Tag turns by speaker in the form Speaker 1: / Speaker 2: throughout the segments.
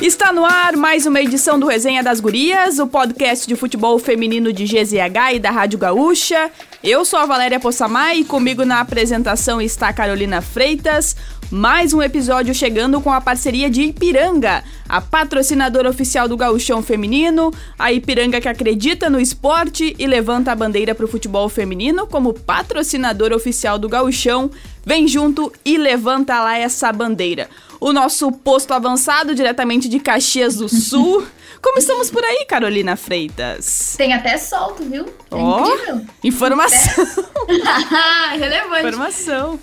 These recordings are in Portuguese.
Speaker 1: Está no ar mais uma edição do Resenha das Gurias, o podcast de futebol feminino de GZH e da Rádio Gaúcha. Eu sou a Valéria Possamay e comigo na apresentação está a Carolina Freitas. Mais um episódio chegando com a parceria de Ipiranga, a patrocinadora oficial do gauchão feminino, a Ipiranga que acredita no esporte e levanta a bandeira para o futebol feminino como patrocinadora oficial do gauchão. Vem junto e levanta lá essa bandeira o nosso posto avançado diretamente de Caxias do Sul. Como estamos por aí, Carolina Freitas?
Speaker 2: Tem até solto, viu?
Speaker 1: É oh, incrível. Informação.
Speaker 2: Relevante.
Speaker 1: Informação.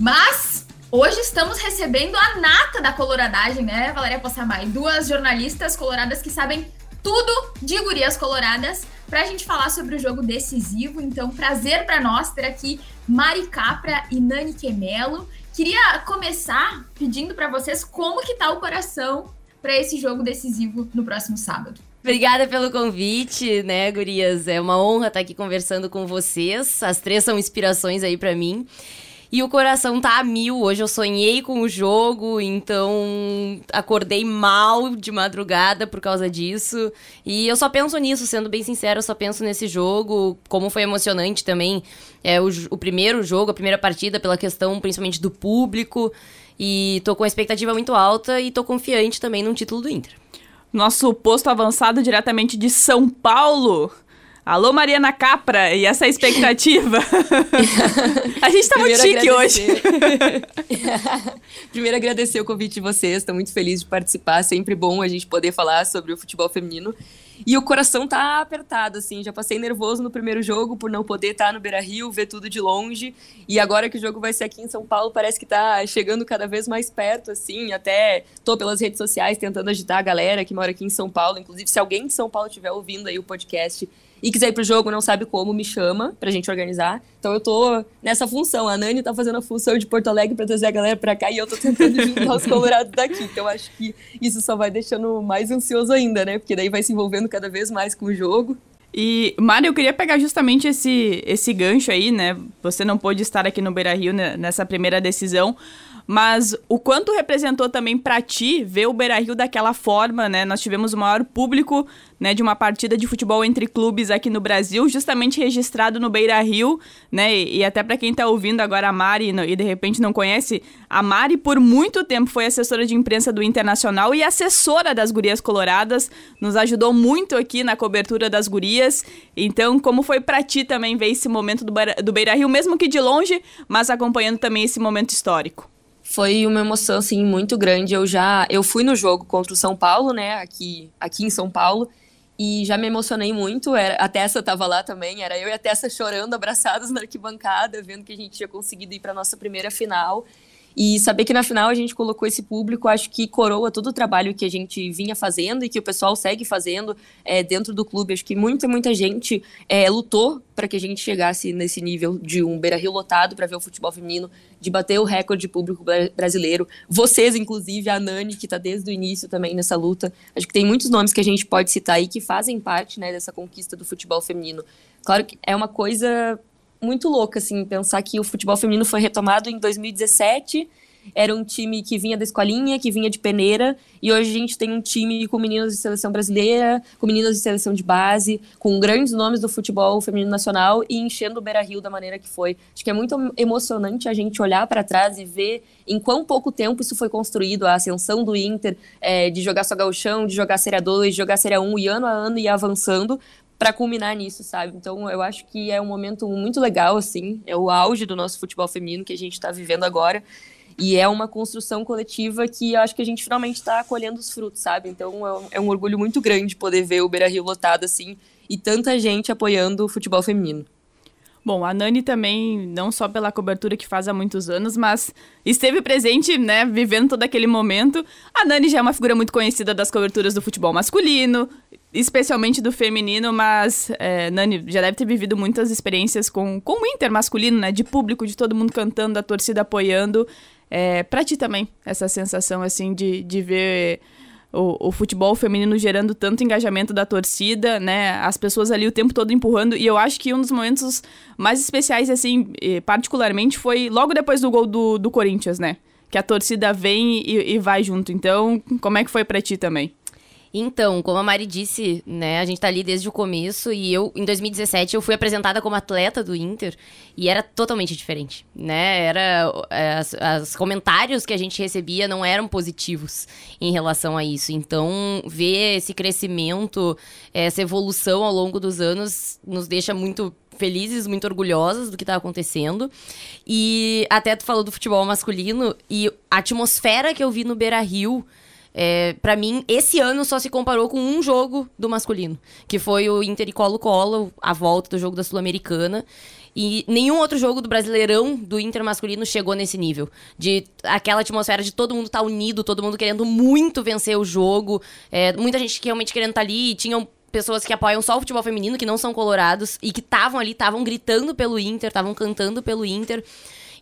Speaker 2: Mas hoje estamos recebendo a nata da coloradagem, né, Valéria Possamay? Duas jornalistas coloradas que sabem tudo de gurias coloradas para a gente falar sobre o jogo decisivo. Então, prazer para nós ter aqui Mari Capra e Nani Quemelo. Queria começar pedindo para vocês como que tá o coração para esse jogo decisivo no próximo sábado.
Speaker 3: Obrigada pelo convite, né, gurias? É uma honra estar aqui conversando com vocês. As três são inspirações aí para mim. E o coração tá a mil. Hoje eu sonhei com o jogo, então acordei mal de madrugada por causa disso. E eu só penso nisso, sendo bem sincero, eu só penso nesse jogo. Como foi emocionante também é, o, o primeiro jogo, a primeira partida, pela questão principalmente do público. E tô com a expectativa muito alta e tô confiante também no título do Inter.
Speaker 1: Nosso posto avançado diretamente de São Paulo. Alô, Mariana Capra, e essa é a expectativa? a gente tá muito chique agradecer.
Speaker 4: hoje. Primeiro, agradecer o convite de vocês, estou muito feliz de participar, sempre bom a gente poder falar sobre o futebol feminino. E o coração tá apertado, assim, já passei nervoso no primeiro jogo por não poder estar tá no Beira-Rio, ver tudo de longe, e agora que o jogo vai ser aqui em São Paulo, parece que tá chegando cada vez mais perto, assim, até tô pelas redes sociais tentando agitar a galera que mora aqui em São Paulo, inclusive se alguém de São Paulo estiver ouvindo aí o podcast e quiser ir pro jogo, não sabe como, me chama pra gente organizar. Então eu tô nessa função. A Nani tá fazendo a função de Porto Alegre pra trazer a galera pra cá e eu tô tentando juntar os colorados daqui. Então acho que isso só vai deixando mais ansioso ainda, né? Porque daí vai se envolvendo cada vez mais com o jogo.
Speaker 1: E, Mário, eu queria pegar justamente esse, esse gancho aí, né? Você não pôde estar aqui no Beira Rio nessa primeira decisão, mas o quanto representou também para ti ver o Beira-Rio daquela forma, né? Nós tivemos o maior público, né, de uma partida de futebol entre clubes aqui no Brasil, justamente registrado no Beira-Rio, né? E, e até para quem tá ouvindo agora a Mari e de repente não conhece, a Mari por muito tempo foi assessora de imprensa do Internacional e assessora das Gurias Coloradas, nos ajudou muito aqui na cobertura das gurias. Então, como foi para ti também ver esse momento do Beira-Rio, mesmo que de longe, mas acompanhando também esse momento histórico?
Speaker 4: Foi uma emoção assim muito grande. Eu já eu fui no jogo contra o São Paulo, né, aqui aqui em São Paulo, e já me emocionei muito. Era, a Tessa estava lá também, era eu e a Tessa chorando, abraçados na arquibancada, vendo que a gente tinha conseguido ir para nossa primeira final. E saber que na final a gente colocou esse público, acho que coroa todo o trabalho que a gente vinha fazendo e que o pessoal segue fazendo é, dentro do clube. Acho que muita, muita gente é, lutou para que a gente chegasse nesse nível de um Beira Rio lotado para ver o futebol feminino, de bater o recorde público brasileiro. Vocês, inclusive, a Nani, que está desde o início também nessa luta. Acho que tem muitos nomes que a gente pode citar aí que fazem parte né, dessa conquista do futebol feminino. Claro que é uma coisa muito louca, assim, pensar que o futebol feminino foi retomado em 2017. Era um time que vinha da escolinha, que vinha de peneira, e hoje a gente tem um time com meninas de seleção brasileira, com meninas de seleção de base, com grandes nomes do futebol feminino nacional e enchendo o Beira Rio da maneira que foi. Acho que é muito emocionante a gente olhar para trás e ver em quão pouco tempo isso foi construído a ascensão do Inter, é, de jogar só gauchão, de jogar Série 2, de jogar Série 1 e ano a ano e avançando, para culminar nisso, sabe? Então eu acho que é um momento muito legal, assim, é o auge do nosso futebol feminino que a gente está vivendo agora. E é uma construção coletiva que eu acho que a gente finalmente está colhendo os frutos, sabe? Então é um, é um orgulho muito grande poder ver o Beira Rio lotado assim e tanta gente apoiando o futebol feminino.
Speaker 1: Bom, a Nani também, não só pela cobertura que faz há muitos anos, mas esteve presente, né, vivendo todo aquele momento. A Nani já é uma figura muito conhecida das coberturas do futebol masculino, especialmente do feminino, mas é, Nani já deve ter vivido muitas experiências com, com o Inter masculino, né, de público, de todo mundo cantando, a torcida apoiando. É, pra ti também, essa sensação, assim, de, de ver o, o, futebol feminino gerando tanto engajamento da torcida, né? As pessoas ali o tempo todo empurrando. E eu acho que um dos momentos mais especiais, assim, particularmente, foi logo depois do gol do, do Corinthians, né? que a torcida vem e, e vai junto. Então, como é que foi para ti também?
Speaker 3: Então, como a Mari disse, né, a gente tá ali desde o começo e eu, em 2017, eu fui apresentada como atleta do Inter e era totalmente diferente, né? Era, os comentários que a gente recebia não eram positivos em relação a isso. Então, ver esse crescimento, essa evolução ao longo dos anos nos deixa muito felizes, muito orgulhosas do que tá acontecendo. E até tu falou do futebol masculino e a atmosfera que eu vi no Beira-Rio é, para mim, esse ano só se comparou com um jogo do masculino, que foi o Inter e Colo-Colo, a volta do jogo da Sul-Americana. E nenhum outro jogo do Brasileirão do Inter masculino chegou nesse nível. De aquela atmosfera de todo mundo estar tá unido, todo mundo querendo muito vencer o jogo. É, muita gente realmente querendo estar tá ali. E tinham pessoas que apoiam só o futebol feminino, que não são colorados, e que estavam ali, estavam gritando pelo Inter, estavam cantando pelo Inter.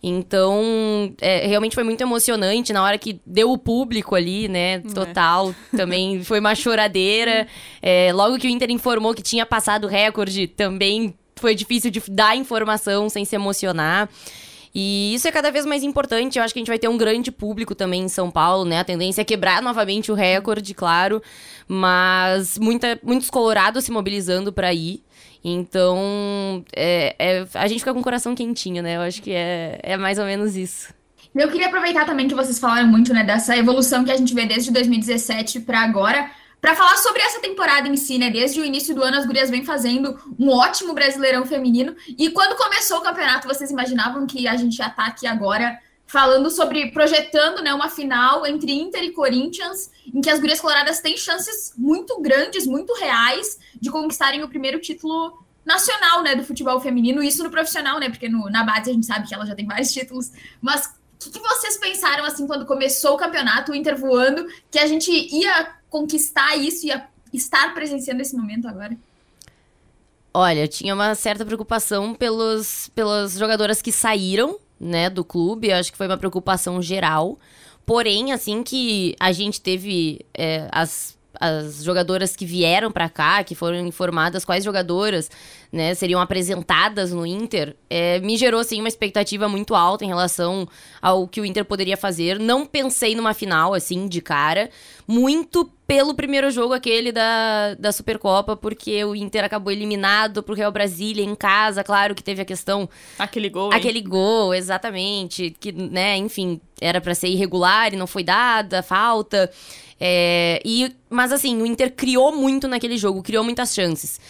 Speaker 3: Então, é, realmente foi muito emocionante na hora que deu o público ali, né? É. Total. É. Também foi uma choradeira. É, logo que o Inter informou que tinha passado o recorde, também foi difícil de dar informação sem se emocionar. E isso é cada vez mais importante. Eu acho que a gente vai ter um grande público também em São Paulo, né? A tendência é quebrar novamente o recorde, claro. Mas muita, muitos colorados se mobilizando para ir. Então, é, é, a gente fica com o coração quentinho, né? Eu acho que é, é mais ou menos isso.
Speaker 2: Eu queria aproveitar também que vocês falaram muito, né, dessa evolução que a gente vê desde 2017 para agora, para falar sobre essa temporada em si, né? Desde o início do ano, as gurias vêm fazendo um ótimo brasileirão feminino. E quando começou o campeonato, vocês imaginavam que a gente já tá aqui agora falando sobre, projetando né, uma final entre Inter e Corinthians, em que as gurias coloradas têm chances muito grandes, muito reais, de conquistarem o primeiro título nacional, né, do futebol feminino, isso no profissional, né, porque no, na base a gente sabe que ela já tem vários títulos, mas o que, vocês pensaram, assim, quando começou o campeonato, o Inter voando, que a gente ia conquistar isso, ia estar presenciando esse momento agora?
Speaker 3: Olha, eu tinha uma certa preocupação pelos, pelas jogadoras que saíram, né, do clube. Eu acho que foi uma preocupação geral. Porém, assim que a gente teve é, as as jogadoras que vieram para cá, que foram informadas quais jogadoras né, seriam apresentadas no Inter, é, me gerou assim, uma expectativa muito alta em relação ao que o Inter poderia fazer. Não pensei numa final assim de cara, muito pelo primeiro jogo aquele da, da Supercopa, porque o Inter acabou eliminado pro Real Brasília em casa, claro que teve a questão...
Speaker 1: Aquele gol,
Speaker 3: hein? Aquele gol, exatamente, que, né, enfim, era para ser irregular e não foi dada, falta... É, e, mas assim, o Inter criou muito naquele jogo, criou muitas chances.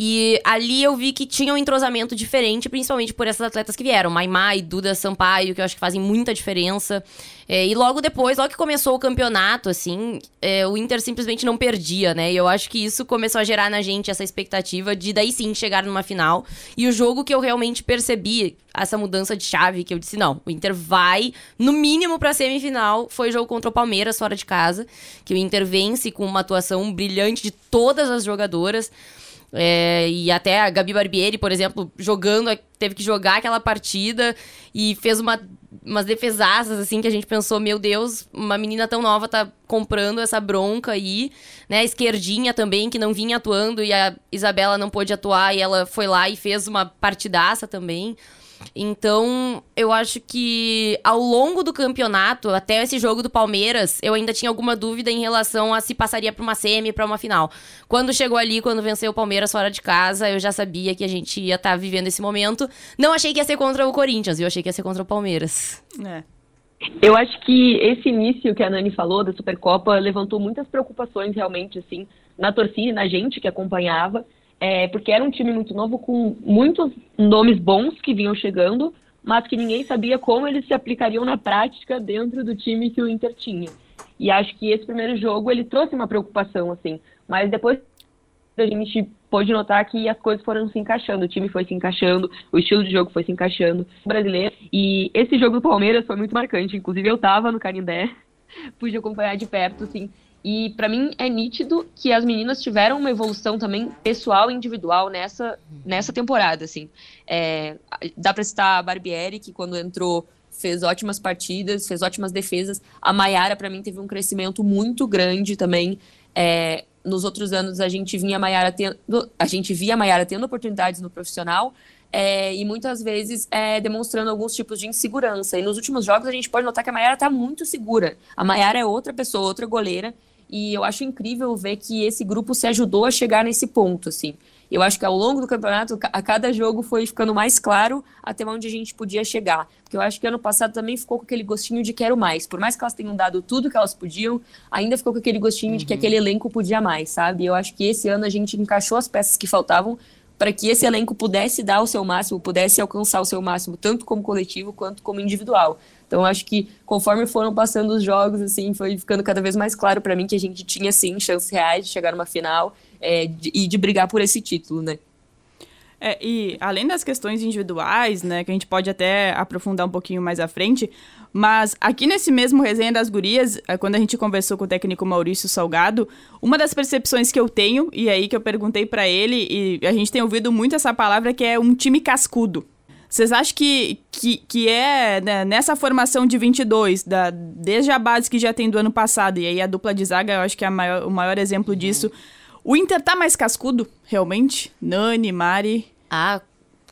Speaker 3: E ali eu vi que tinha um entrosamento diferente, principalmente por essas atletas que vieram. Maimai, Duda Sampaio, que eu acho que fazem muita diferença. É, e logo depois, logo que começou o campeonato, assim, é, o Inter simplesmente não perdia, né? E eu acho que isso começou a gerar na gente essa expectativa de daí sim chegar numa final. E o jogo que eu realmente percebi, essa mudança de chave, que eu disse, não, o Inter vai, no mínimo, pra semifinal, foi o jogo contra o Palmeiras fora de casa, que o Inter vence com uma atuação brilhante de todas as jogadoras. É, e até a Gabi Barbieri, por exemplo, jogando, teve que jogar aquela partida e fez uma, umas defesaças, assim, que a gente pensou, meu Deus, uma menina tão nova tá comprando essa bronca aí, né? A esquerdinha também, que não vinha atuando e a Isabela não pôde atuar e ela foi lá e fez uma partidaça também. Então, eu acho que ao longo do campeonato, até esse jogo do Palmeiras, eu ainda tinha alguma dúvida em relação a se passaria para uma semi, para uma final. Quando chegou ali, quando venceu o Palmeiras fora de casa, eu já sabia que a gente ia estar tá vivendo esse momento. Não achei que ia ser contra o Corinthians, eu achei que ia ser contra o Palmeiras.
Speaker 4: É. Eu acho que esse início que a Nani falou da Supercopa levantou muitas preocupações realmente assim na torcida, na gente que acompanhava é, porque era um time muito novo com muitos nomes bons que vinham chegando, mas que ninguém sabia como eles se aplicariam na prática dentro do time que o Inter tinha. E acho que esse primeiro jogo ele trouxe uma preocupação assim, mas depois a gente pôde notar que as coisas foram se encaixando, o time foi se encaixando, o estilo de jogo foi se encaixando, o brasileiro. E esse jogo do Palmeiras foi muito marcante, inclusive eu estava no Canindé, pude acompanhar de perto, assim, e para mim é nítido que as meninas tiveram uma evolução também pessoal e individual nessa, nessa temporada, assim. É, dá para citar a Barbieri, que quando entrou fez ótimas partidas, fez ótimas defesas. A Maiara, para mim, teve um crescimento muito grande também. É, nos outros anos a gente vinha a Maiara tendo, a gente via a Maiara tendo oportunidades no profissional, é, e muitas vezes é, demonstrando alguns tipos de insegurança. E nos últimos jogos a gente pode notar que a Mayara está muito segura. A Mayara é outra pessoa, outra goleira, e eu acho incrível ver que esse grupo se ajudou a chegar nesse ponto, assim. Eu acho que ao longo do campeonato, a cada jogo foi ficando mais claro até onde a gente podia chegar. Porque eu acho que ano passado também ficou com aquele gostinho de quero mais. Por mais que elas tenham dado tudo que elas podiam, ainda ficou com aquele gostinho uhum. de que uhum. aquele elenco podia mais, sabe? Eu acho que esse ano a gente encaixou as peças que faltavam para que esse elenco pudesse dar o seu máximo, pudesse alcançar o seu máximo, tanto como coletivo quanto como individual. Então, acho que conforme foram passando os jogos, assim, foi ficando cada vez mais claro para mim que a gente tinha, sim, chances reais de chegar numa final é, de, e de brigar por esse título, né?
Speaker 1: É, e além das questões individuais, né, que a gente pode até aprofundar um pouquinho mais à frente, mas aqui nesse mesmo resenha das gurias, é, quando a gente conversou com o técnico Maurício Salgado, uma das percepções que eu tenho, e aí que eu perguntei para ele, e a gente tem ouvido muito essa palavra, que é um time cascudo. Vocês acham que, que, que é né, nessa formação de 22, da, desde a base que já tem do ano passado, e aí a dupla de zaga eu acho que é maior, o maior exemplo disso, o Inter tá mais cascudo, realmente? Nani, Mari?
Speaker 3: Ah,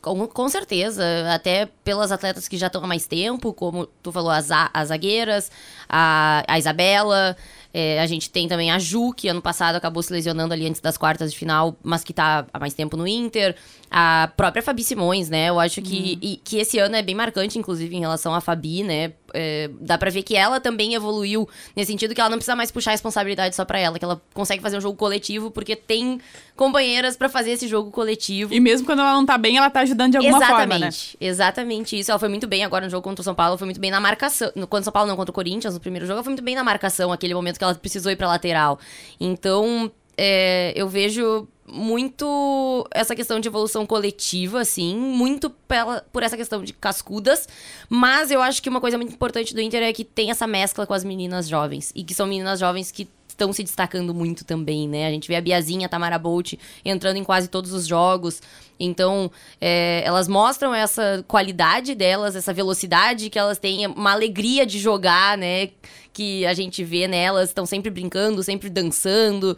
Speaker 3: com, com certeza. Até pelas atletas que já estão há mais tempo, como tu falou, as, as zagueiras, a, a Isabela. É, a gente tem também a Ju, que ano passado acabou se lesionando ali antes das quartas de final, mas que tá há mais tempo no Inter. A própria Fabi Simões, né? Eu acho que, uhum. e, que esse ano é bem marcante, inclusive, em relação à Fabi, né? É, dá pra ver que ela também evoluiu nesse sentido que ela não precisa mais puxar a responsabilidade só pra ela, que ela consegue fazer um jogo coletivo porque tem companheiras para fazer esse jogo coletivo.
Speaker 1: E mesmo quando ela não tá bem, ela tá ajudando de alguma
Speaker 3: exatamente,
Speaker 1: forma, né?
Speaker 3: Exatamente isso. Ela foi muito bem agora no jogo contra o São Paulo, foi muito bem na marcação. Contra o São Paulo, não, contra o Corinthians, no primeiro jogo, ela foi muito bem na marcação, aquele momento que ela precisou ir pra lateral. Então, é, eu vejo muito essa questão de evolução coletiva, assim, muito pela, por essa questão de cascudas, mas eu acho que uma coisa muito importante do Inter é que tem essa mescla com as meninas jovens, e que são meninas jovens que estão se destacando muito também, né? A gente vê a Biazinha, a Tamara Bolt entrando em quase todos os jogos. Então, é, elas mostram essa qualidade delas, essa velocidade que elas têm, uma alegria de jogar, né? Que a gente vê nelas, estão sempre brincando, sempre dançando.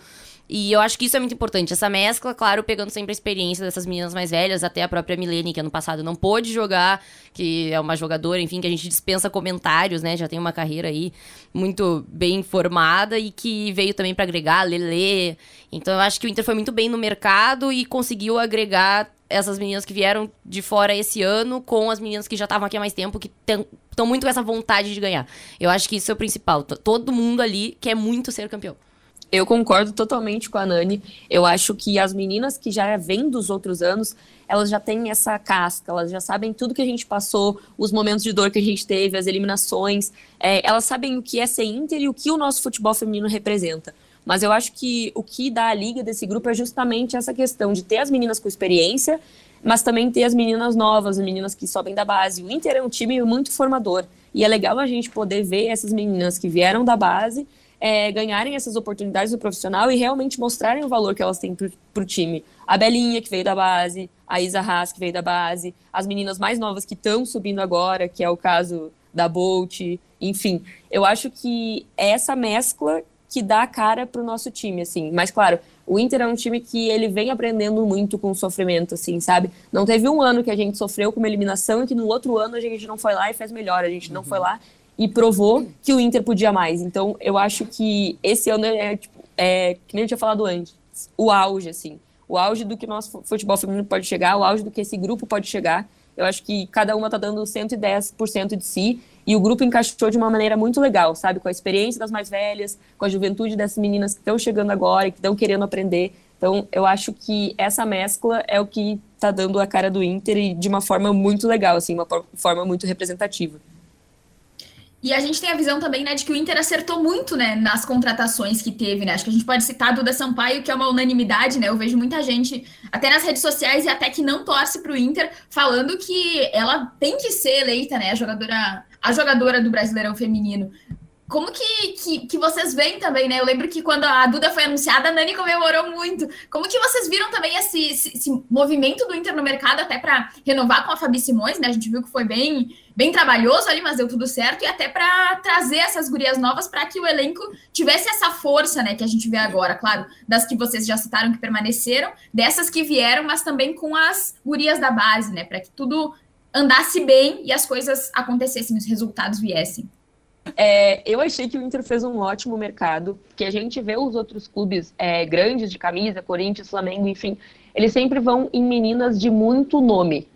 Speaker 3: E eu acho que isso é muito importante. Essa mescla, claro, pegando sempre a experiência dessas meninas mais velhas, até a própria Milene, que ano passado não pôde jogar, que é uma jogadora, enfim, que a gente dispensa comentários, né? Já tem uma carreira aí muito bem formada e que veio também para agregar, Lele. Então eu acho que o Inter foi muito bem no mercado e conseguiu agregar essas meninas que vieram de fora esse ano com as meninas que já estavam aqui há mais tempo, que estão muito com essa vontade de ganhar. Eu acho que isso é o principal. Todo mundo ali quer muito ser campeão.
Speaker 4: Eu concordo totalmente com a Nani. Eu acho que as meninas que já vêm dos outros anos, elas já têm essa casca, elas já sabem tudo que a gente passou, os momentos de dor que a gente teve, as eliminações. É, elas sabem o que é ser Inter e o que o nosso futebol feminino representa. Mas eu acho que o que dá a liga desse grupo é justamente essa questão de ter as meninas com experiência, mas também ter as meninas novas, as meninas que sobem da base. O Inter é um time muito formador. E é legal a gente poder ver essas meninas que vieram da base é, ganharem essas oportunidades no profissional e realmente mostrarem o valor que elas têm para o time. A Belinha, que veio da base, a Isa Haas, que veio da base, as meninas mais novas que estão subindo agora, que é o caso da Bolt, enfim. Eu acho que é essa mescla que dá a cara para o nosso time, assim. Mas, claro, o Inter é um time que ele vem aprendendo muito com o sofrimento, assim, sabe? Não teve um ano que a gente sofreu com uma eliminação e que no outro ano a gente não foi lá e fez melhor. A gente não foi lá e provou que o Inter podia mais. Então, eu acho que esse ano é, tipo, é que nem eu tinha falado antes, o auge, assim. O auge do que o nosso futebol feminino pode chegar, o auge do que esse grupo pode chegar. Eu acho que cada uma tá dando 110% de si e o grupo encaixou de uma maneira muito legal, sabe? Com a experiência das mais velhas, com a juventude dessas meninas que estão chegando agora e que estão querendo aprender. Então, eu acho que essa mescla é o que tá dando a cara do Inter e de uma forma muito legal, assim, uma forma muito representativa.
Speaker 2: E a gente tem a visão também, né, de que o Inter acertou muito, né, nas contratações que teve, né? Acho que a gente pode citar a Duda Sampaio, que é uma unanimidade, né? Eu vejo muita gente, até nas redes sociais e até que não torce para o Inter, falando que ela tem que ser eleita, né, a jogadora, a jogadora do Brasileirão feminino. Como que, que, que, vocês veem também, né? Eu lembro que quando a Duda foi anunciada, a Nani comemorou muito. Como que vocês viram também esse, esse, esse movimento do Inter no mercado, até para renovar com a Fabi Simões, né? A gente viu que foi bem, bem trabalhoso ali, mas deu tudo certo, e até para trazer essas gurias novas para que o elenco tivesse essa força, né? Que a gente vê agora, claro, das que vocês já citaram que permaneceram, dessas que vieram, mas também com as gurias da base, né? Para que tudo andasse bem e as coisas acontecessem, os resultados viessem.
Speaker 4: É, eu achei que o Inter fez um ótimo mercado, que a gente vê os outros clubes é, grandes de camisa, Corinthians, Flamengo, enfim, eles sempre vão em meninas de muito nome.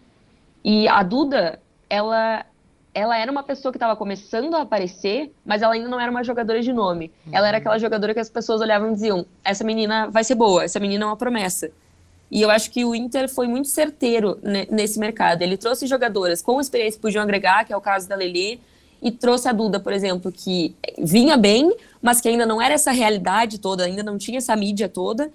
Speaker 4: E a Duda, ela, ela era uma pessoa que estava começando a aparecer, mas ela ainda não era uma jogadora de nome. Uhum. Ela era aquela jogadora que as pessoas olhavam e diziam: essa menina vai ser boa, essa menina é uma promessa. E eu acho que o Inter foi muito certeiro nesse mercado. Ele trouxe jogadoras com experiência que podiam agregar, que é o caso da Lelê, e trouxe a Duda, por exemplo, que vinha bem, mas que ainda não era essa realidade toda, ainda não tinha essa mídia toda.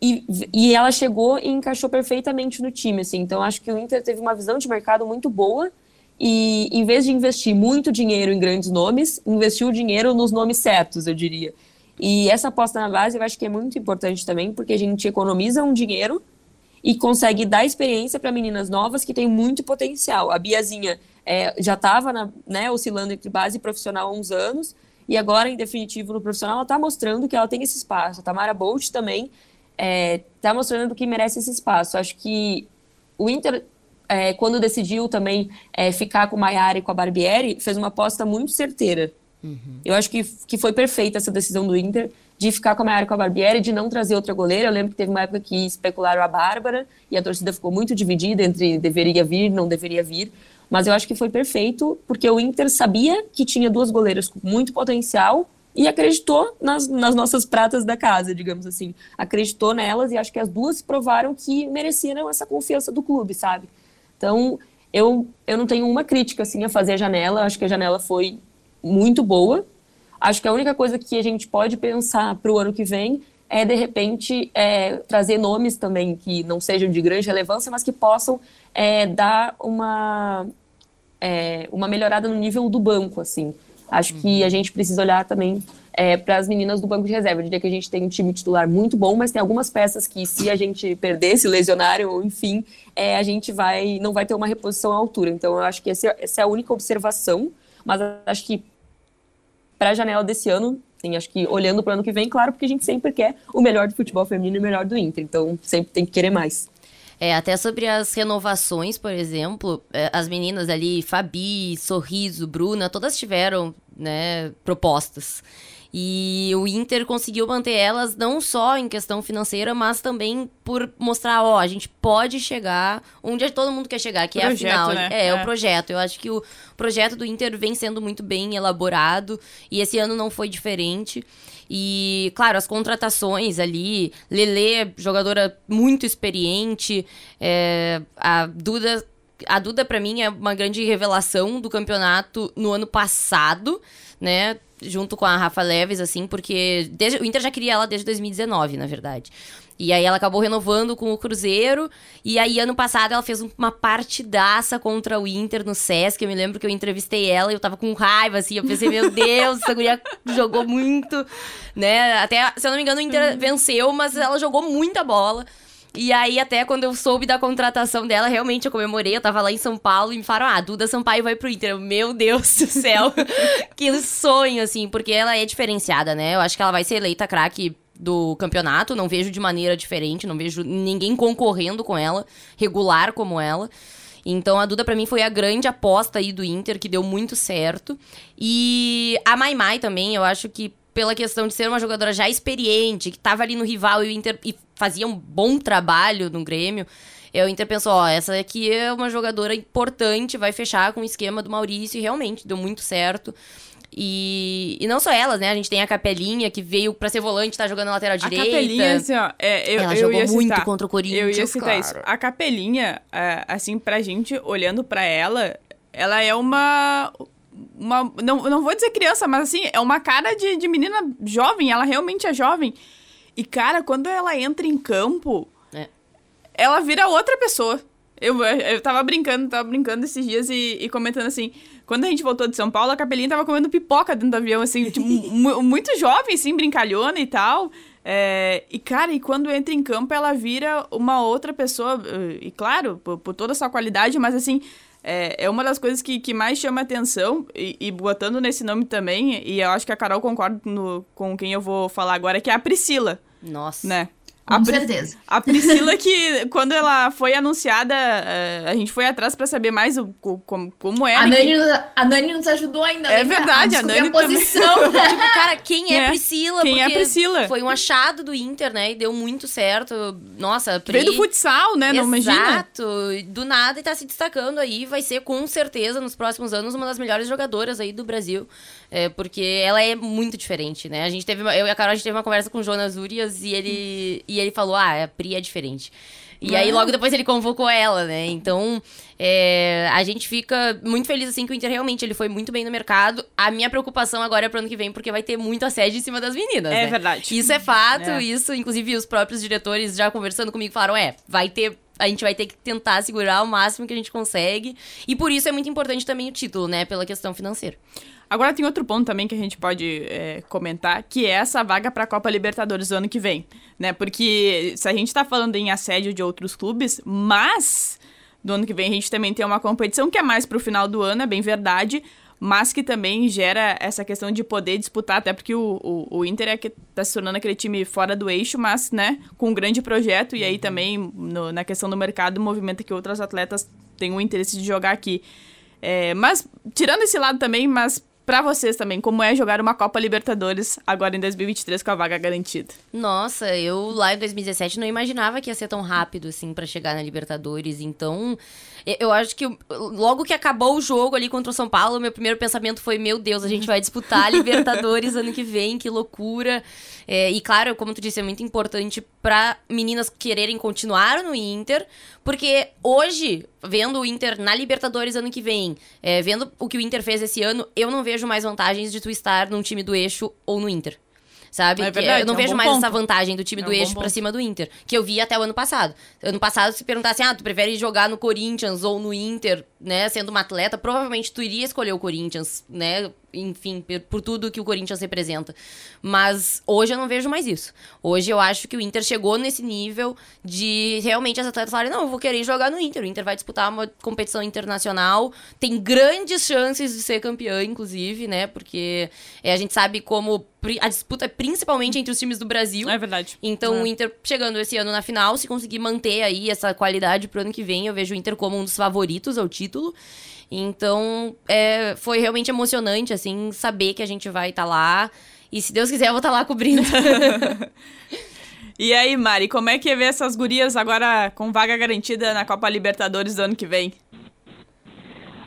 Speaker 4: E, e ela chegou e encaixou perfeitamente no time, assim. Então, acho que o Inter teve uma visão de mercado muito boa e, em vez de investir muito dinheiro em grandes nomes, investiu o dinheiro nos nomes certos, eu diria. E essa aposta na base eu acho que é muito importante também, porque a gente economiza um dinheiro e consegue dar experiência para meninas novas que têm muito potencial. A Biazinha é, já estava né, oscilando entre base e profissional há uns anos, e agora, em definitivo, no profissional, ela está mostrando que ela tem esse espaço. A Tamara Bolt também está é, tá mostrando que merece esse espaço. Acho que o Inter, é, quando decidiu também é, ficar com o Maiara e com a Barbieri, fez uma aposta muito certeira. Uhum. Eu acho que, que foi perfeita essa decisão do Inter de ficar com a Maiara e com a Barbieri, de não trazer outra goleira. Eu lembro que teve uma época que especularam a Bárbara e a torcida ficou muito dividida entre deveria vir, não deveria vir. Mas eu acho que foi perfeito, porque o Inter sabia que tinha duas goleiras com muito potencial e acreditou nas, nas nossas pratas da casa, digamos assim. Acreditou nelas e acho que as duas provaram que mereciam essa confiança do clube, sabe? Então, eu, eu não tenho uma crítica assim a fazer a janela, acho que a janela foi muito boa. Acho que a única coisa que a gente pode pensar para o ano que vem é, de repente, é, trazer nomes também que não sejam de grande relevância, mas que possam é, dar uma, é, uma melhorada no nível do banco, assim. Acho uhum. que a gente precisa olhar também é, para as meninas do banco de reserva. Eu diria que a gente tem um time titular muito bom, mas tem algumas peças que, se a gente perder, se lesionarem, ou enfim, é, a gente vai não vai ter uma reposição à altura. Então, eu acho que essa, essa é a única observação, mas acho que para a janela desse ano, sim, acho que olhando para o ano que vem, claro, porque a gente sempre quer o melhor do futebol feminino e o melhor do Inter. Então, sempre tem que querer mais.
Speaker 3: É, até sobre as renovações, por exemplo, é, as meninas ali, Fabi, Sorriso, Bruna, todas tiveram, né, propostas. E o Inter conseguiu manter elas não só em questão financeira, mas também por mostrar, ó, a gente pode chegar onde todo mundo quer chegar, que projeto, é a final. Né? É, é, o projeto. Eu acho que o projeto do Inter vem sendo muito bem elaborado e esse ano não foi diferente. E, claro, as contratações ali, Lele, jogadora muito experiente, é, a Duda. A Duda, para mim, é uma grande revelação do campeonato no ano passado, né? Junto com a Rafa Leves, assim, porque desde, o Inter já queria ela desde 2019, na verdade. E aí ela acabou renovando com o Cruzeiro. E aí, ano passado, ela fez uma partidaça contra o Inter no Sesc. Eu me lembro que eu entrevistei ela e eu tava com raiva, assim. Eu pensei, meu Deus, essa guria jogou muito, né? Até, se eu não me engano, o Inter uhum. venceu, mas ela jogou muita bola. E aí, até quando eu soube da contratação dela, realmente eu comemorei. Eu tava lá em São Paulo e me falaram: ah, Duda Sampaio vai pro Inter. Meu Deus do céu. que sonho, assim, porque ela é diferenciada, né? Eu acho que ela vai ser eleita craque do campeonato, não vejo de maneira diferente, não vejo ninguém concorrendo com ela, regular como ela. Então a Duda para mim foi a grande aposta aí do Inter, que deu muito certo. E a Mai Mai também, eu acho que pela questão de ser uma jogadora já experiente, que tava ali no rival e o Inter e fazia um bom trabalho no Grêmio, o Inter pensou, ó, essa aqui é uma jogadora importante, vai fechar com o esquema do Maurício e realmente deu muito certo. E, e não só elas, né? A gente tem a Capelinha, que veio pra ser volante, tá jogando na lateral a direita. A
Speaker 1: Capelinha, assim, ó. É, eu,
Speaker 3: Ela
Speaker 1: eu
Speaker 3: jogou muito
Speaker 1: citar,
Speaker 3: contra o Corinthians.
Speaker 1: Eu ia citar claro. isso. A Capelinha, é, assim, pra gente, olhando pra ela, ela é uma. Uma, não, não vou dizer criança, mas assim, é uma cara de, de menina jovem, ela realmente é jovem. E, cara, quando ela entra em campo, é. ela vira outra pessoa. Eu, eu tava brincando, tava brincando esses dias e, e, comentando assim, quando a gente voltou de São Paulo, a Capelinha tava comendo pipoca dentro do avião, assim, tipo, muito jovem, assim, brincalhona e tal. É, e, cara, e quando entra em campo, ela vira uma outra pessoa, eh, e claro, por, por toda a sua qualidade, mas assim, é, é uma das coisas que, que mais chama atenção, e, e, botando nesse nome também, e eu acho que a Carol concorda no, com quem eu vou falar agora, que é a Priscila.
Speaker 3: Nossa.
Speaker 1: Né?
Speaker 2: Com a certeza.
Speaker 1: A Priscila, que quando ela foi anunciada, eh, a gente foi atrás para saber mais o, como, como era.
Speaker 2: A Nani, que... a Nani nos ajudou ainda.
Speaker 1: É verdade, a, a Nani.
Speaker 2: A posição.
Speaker 3: Também. tipo, cara, quem é, é. Priscila?
Speaker 1: Quem é a Priscila?
Speaker 3: Foi um achado do Inter, né? E deu muito certo. Nossa,
Speaker 1: Pri... Veio do futsal, né? Não imagina?
Speaker 3: Exato. Do nada e tá se destacando aí. Vai ser com certeza nos próximos anos uma das melhores jogadoras aí do Brasil. É, porque ela é muito diferente, né? A gente teve uma, eu e a Carol, a gente teve uma conversa com o Jonas Urias e ele, e ele falou: ah, a Pri é diferente. E aí, logo depois, ele convocou ela, né? Então, é, a gente fica muito feliz, assim, que o Inter realmente ele foi muito bem no mercado. A minha preocupação agora é pro ano que vem, porque vai ter muito assédio em cima das meninas,
Speaker 1: É
Speaker 3: né?
Speaker 1: verdade.
Speaker 3: Isso é fato, é. isso, inclusive, os próprios diretores já conversando comigo falaram, é, vai ter a gente vai ter que tentar segurar o máximo que a gente consegue. E por isso é muito importante também o título, né? Pela questão financeira.
Speaker 1: Agora tem outro ponto também que a gente pode é, comentar, que é essa vaga para a Copa Libertadores do ano que vem, né? Porque se a gente está falando em assédio de outros clubes, mas do ano que vem a gente também tem uma competição que é mais para o final do ano, é bem verdade, mas que também gera essa questão de poder disputar, até porque o, o, o Inter é que está se tornando aquele time fora do eixo, mas, né, com um grande projeto, e aí uhum. também no, na questão do mercado movimenta que outros atletas têm o interesse de jogar aqui. É, mas, tirando esse lado também, mas para vocês também, como é jogar uma Copa Libertadores agora em 2023 com a vaga garantida?
Speaker 3: Nossa, eu lá em 2017 não imaginava que ia ser tão rápido assim para chegar na Libertadores. Então, eu acho que logo que acabou o jogo ali contra o São Paulo, meu primeiro pensamento foi: meu Deus, a gente vai disputar a Libertadores ano que vem, que loucura. É, e claro, como tu disse, é muito importante para meninas quererem continuar no Inter, porque hoje, vendo o Inter na Libertadores ano que vem, é, vendo o que o Inter fez esse ano, eu não vejo mais vantagens de tu estar num time do eixo ou no Inter sabe?
Speaker 1: É verdade,
Speaker 3: eu não
Speaker 1: é um
Speaker 3: vejo mais
Speaker 1: ponto.
Speaker 3: essa vantagem do time
Speaker 1: é
Speaker 3: do
Speaker 1: um
Speaker 3: eixo pra cima do Inter, que eu vi até o ano passado. Ano passado, se perguntasse, ah, tu prefere jogar no Corinthians ou no Inter, né, sendo uma atleta, provavelmente tu iria escolher o Corinthians, né, enfim, por tudo que o Corinthians representa. Mas hoje eu não vejo mais isso. Hoje eu acho que o Inter chegou nesse nível de realmente as atletas falarem: não, eu vou querer jogar no Inter. O Inter vai disputar uma competição internacional, tem grandes chances de ser campeã, inclusive, né? Porque é, a gente sabe como a disputa é principalmente entre os times do Brasil.
Speaker 1: É verdade.
Speaker 3: Então
Speaker 1: é.
Speaker 3: o Inter chegando esse ano na final, se conseguir manter aí essa qualidade pro ano que vem, eu vejo o Inter como um dos favoritos ao título. Então, é, foi realmente emocionante, assim, saber que a gente vai estar tá lá. E se Deus quiser, eu vou estar tá lá cobrindo.
Speaker 1: e aí, Mari, como é que é ver essas gurias agora com vaga garantida na Copa Libertadores do ano que vem?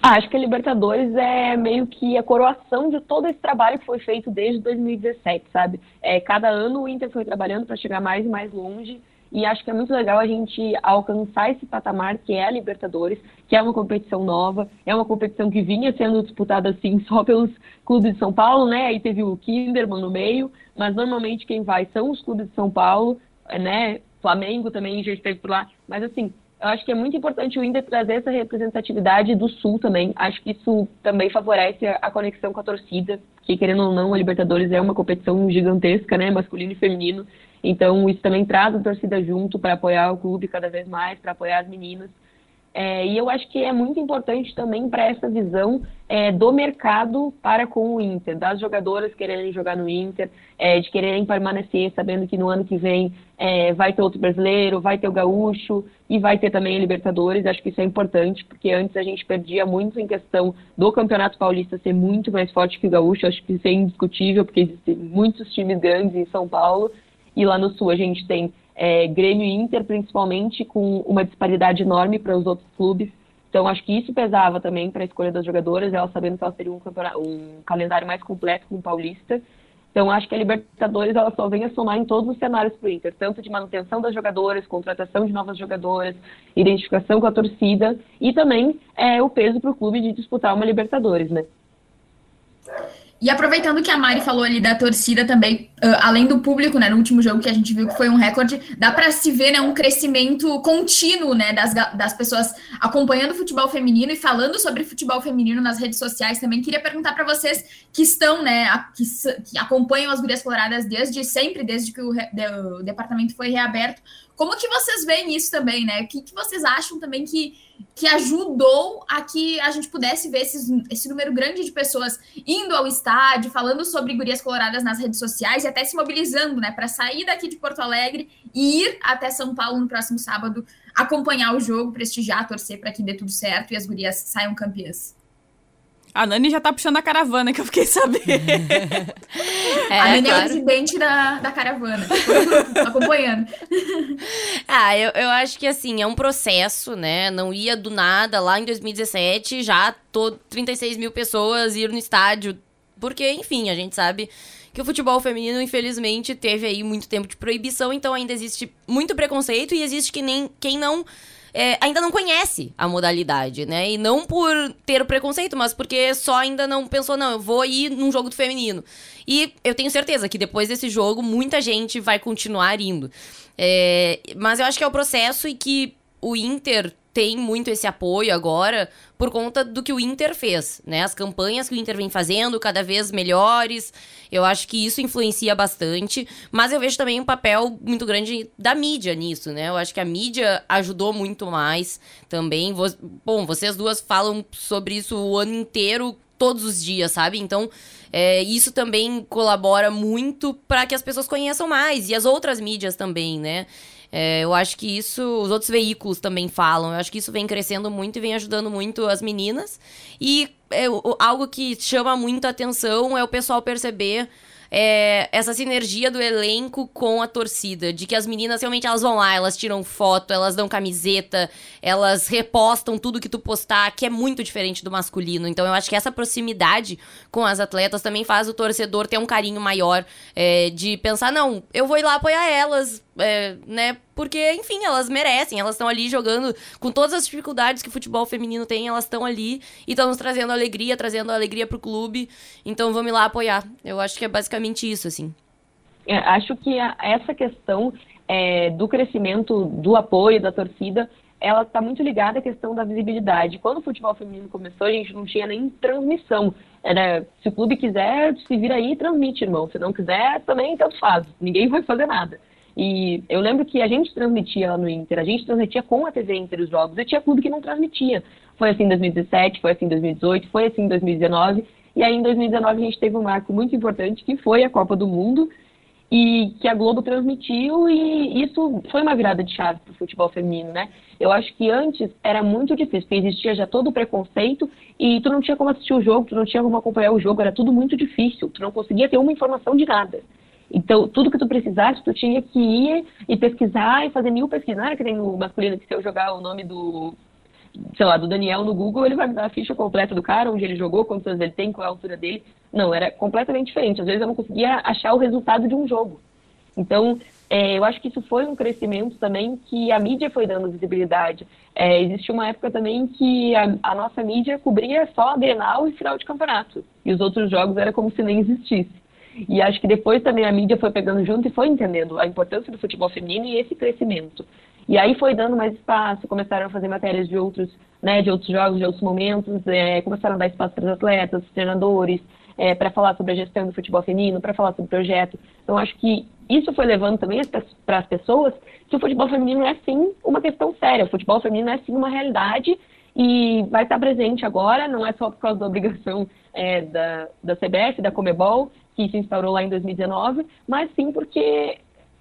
Speaker 4: Ah, acho que a Libertadores é meio que a coroação de todo esse trabalho que foi feito desde 2017, sabe? É, cada ano o Inter foi trabalhando para chegar mais e mais longe. E acho que é muito legal a gente alcançar esse patamar que é a Libertadores, que é uma competição nova, é uma competição que vinha sendo disputada assim só pelos clubes de São Paulo, né? Aí teve o Kinderman no meio, mas normalmente quem vai são os clubes de São Paulo, né? Flamengo também já esteve por lá, mas assim, eu acho que é muito importante o Inter trazer essa representatividade do Sul também. Acho que isso também favorece a conexão com a torcida, que querendo ou não, a Libertadores é uma competição gigantesca, né? Masculino e feminino. Então, isso também traz a torcida junto para apoiar o clube cada vez mais, para apoiar as meninas. É, e eu acho que é muito importante também para essa visão é, do mercado para com o Inter, das jogadoras quererem jogar no Inter, é, de quererem permanecer, sabendo que no ano que vem é, vai ter outro brasileiro, vai ter o Gaúcho e vai ter também a Libertadores. Acho que isso é importante, porque antes a gente perdia muito em questão do Campeonato Paulista ser muito mais forte que o Gaúcho. Acho que isso é indiscutível, porque existem muitos times grandes em São Paulo e lá no Sul a gente tem é, Grêmio e Inter, principalmente, com uma disparidade enorme para os outros clubes. Então, acho que isso pesava também para a escolha das jogadoras, elas sabendo que elas teriam um, um, calendário mais completo com o Paulista. Então, acho que a Libertadores ela só vem a somar em todos os cenários para o Inter, tanto de manutenção das jogadoras, contratação de novas jogadoras, identificação com a torcida e também é, o peso para o clube de disputar uma Libertadores, né?
Speaker 2: E aproveitando que a Mari falou ali da torcida também, Uh, além do público, né, no último jogo que a gente viu que foi um recorde, dá para se ver, né, um crescimento contínuo, né, das, das pessoas acompanhando o futebol feminino e falando sobre futebol feminino nas redes sociais também. Queria perguntar para vocês que estão, né, a, que, que, acompanham as Gurias Coloradas desde sempre, desde que o, de, o departamento foi reaberto, como que vocês veem isso também, né? O que, que vocês acham também que, que ajudou a que a gente pudesse ver esses, esse número grande de pessoas indo ao estádio, falando sobre gurias coloradas nas redes sociais e até se mobilizando, né, para sair daqui de Porto Alegre e ir até São Paulo no próximo sábado, acompanhar o jogo, prestigiar, torcer para que dê tudo certo e as gurias saiam campeãs.
Speaker 1: A Nani já tá puxando a caravana, que eu fiquei sabendo.
Speaker 2: é, a Nani claro. é o presidente da, da caravana. acompanhando.
Speaker 3: Ah, eu, eu acho que assim, é um processo, né? Não ia do nada. Lá em 2017, já tô 36 mil pessoas ir no estádio. Porque, enfim, a gente sabe que o futebol feminino, infelizmente, teve aí muito tempo de proibição, então ainda existe muito preconceito e existe que nem quem não é, ainda não conhece a modalidade, né? E não por ter o preconceito, mas porque só ainda não pensou, não, eu vou ir num jogo do feminino. E eu tenho certeza que depois desse jogo, muita gente vai continuar indo. É, mas eu acho que é o processo e que o Inter tem muito esse apoio agora por conta do que o Inter fez, né? As campanhas que o Inter vem fazendo, cada vez melhores. Eu acho que isso influencia bastante, mas eu vejo também um papel muito grande da mídia nisso, né? Eu acho que a mídia ajudou muito mais também. Bom, vocês duas falam sobre isso o ano inteiro, todos os dias, sabe? Então, é, isso também colabora muito para que as pessoas conheçam mais e as outras mídias também, né? É, eu acho que isso, os outros veículos também falam. Eu acho que isso vem crescendo muito e vem ajudando muito as meninas. E é, algo que chama muito a atenção é o pessoal perceber é, essa sinergia do elenco com a torcida, de que as meninas realmente elas vão lá, elas tiram foto, elas dão camiseta, elas repostam tudo que tu postar, que é muito diferente do masculino. Então eu acho que essa proximidade com as atletas também faz o torcedor ter um carinho maior é, de pensar, não, eu vou ir lá apoiar elas, é, né? Porque, enfim, elas merecem, elas estão ali jogando com todas as dificuldades que o futebol feminino tem, elas estão ali e estão nos trazendo alegria, trazendo alegria pro clube. Então vamos lá apoiar. Eu acho que é basicamente isso, assim.
Speaker 4: É, acho que a, essa questão é, do crescimento do apoio da torcida ela está muito ligada à questão da visibilidade. Quando o futebol feminino começou, a gente não tinha nem transmissão. Era, se o clube quiser, se vira aí e transmite, irmão. Se não quiser, também tanto faz. Ninguém vai fazer nada. E eu lembro que a gente transmitia lá no Inter, a gente transmitia com a TV Inter os jogos, e tinha clube que não transmitia. Foi assim em 2017, foi assim em 2018, foi assim em 2019, e aí em 2019 a gente teve um marco muito importante, que foi a Copa do Mundo, e que a Globo transmitiu, e isso foi uma virada de chave para o futebol feminino, né? Eu acho que antes era muito difícil, porque existia já todo o preconceito, e tu não tinha como assistir o jogo, tu não tinha como acompanhar o jogo, era tudo muito difícil, tu não conseguia ter uma informação de nada. Então, tudo que tu precisasse, tu tinha que ir e pesquisar e fazer mil pesquisas. Era que nem no masculino, que se eu jogar o nome do, sei lá, do Daniel no Google, ele vai me dar a ficha completa do cara, onde ele jogou, quantos anos ele tem, qual é a altura dele. Não, era completamente diferente. Às vezes eu não conseguia achar o resultado de um jogo. Então, é, eu acho que isso foi um crescimento também que a mídia foi dando visibilidade. É, existe uma época também que a, a, nossa mídia cobria só a Bienal e final de campeonato. E os outros jogos era como se nem existisse. E acho que depois também a mídia foi pegando junto e foi entendendo a importância do futebol feminino e esse crescimento. E aí foi dando mais espaço, começaram a fazer matérias de outros, né, de outros jogos, de outros momentos, é, começaram a dar espaço para os atletas, treinadores, é, para falar sobre a gestão do futebol feminino, para falar sobre o projeto. Então acho que isso foi levando também para as pessoas que o futebol feminino é sim uma questão séria, o futebol feminino é sim uma realidade e vai estar presente agora, não é só por causa da obrigação é, da, da CBF, da Comebol, que se instaurou lá em 2019, mas sim porque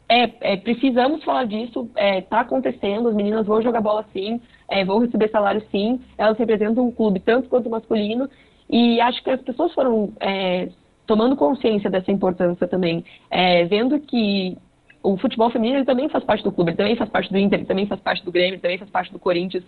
Speaker 4: é, é, precisamos falar disso, está é, tá acontecendo, as meninas vão jogar bola sim, é, vão receber salário sim, elas representam um clube tanto quanto masculino, e acho que as pessoas foram é, tomando consciência dessa importância também, é, vendo que o futebol feminino também faz parte do clube, também faz parte do Inter, também faz parte do Grêmio, também faz parte do Corinthians,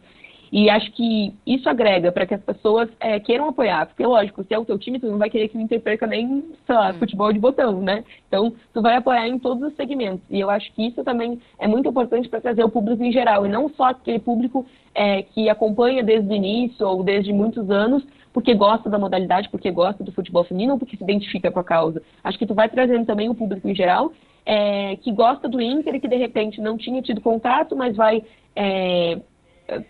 Speaker 4: e acho que isso agrega para que as pessoas é, queiram apoiar. Porque, lógico, se é o teu time, tu não vai querer que o Inter perca nem, sei lá, hum. futebol de botão, né? Então, tu vai apoiar em todos os segmentos. E eu acho que isso também é muito importante para trazer o público em geral. E não só aquele público é, que acompanha desde o início ou desde muitos anos, porque gosta da modalidade, porque gosta do futebol feminino ou porque se identifica com a causa. Acho que tu vai trazendo também o público em geral é, que gosta do Inter e que de repente não tinha tido contato, mas vai é,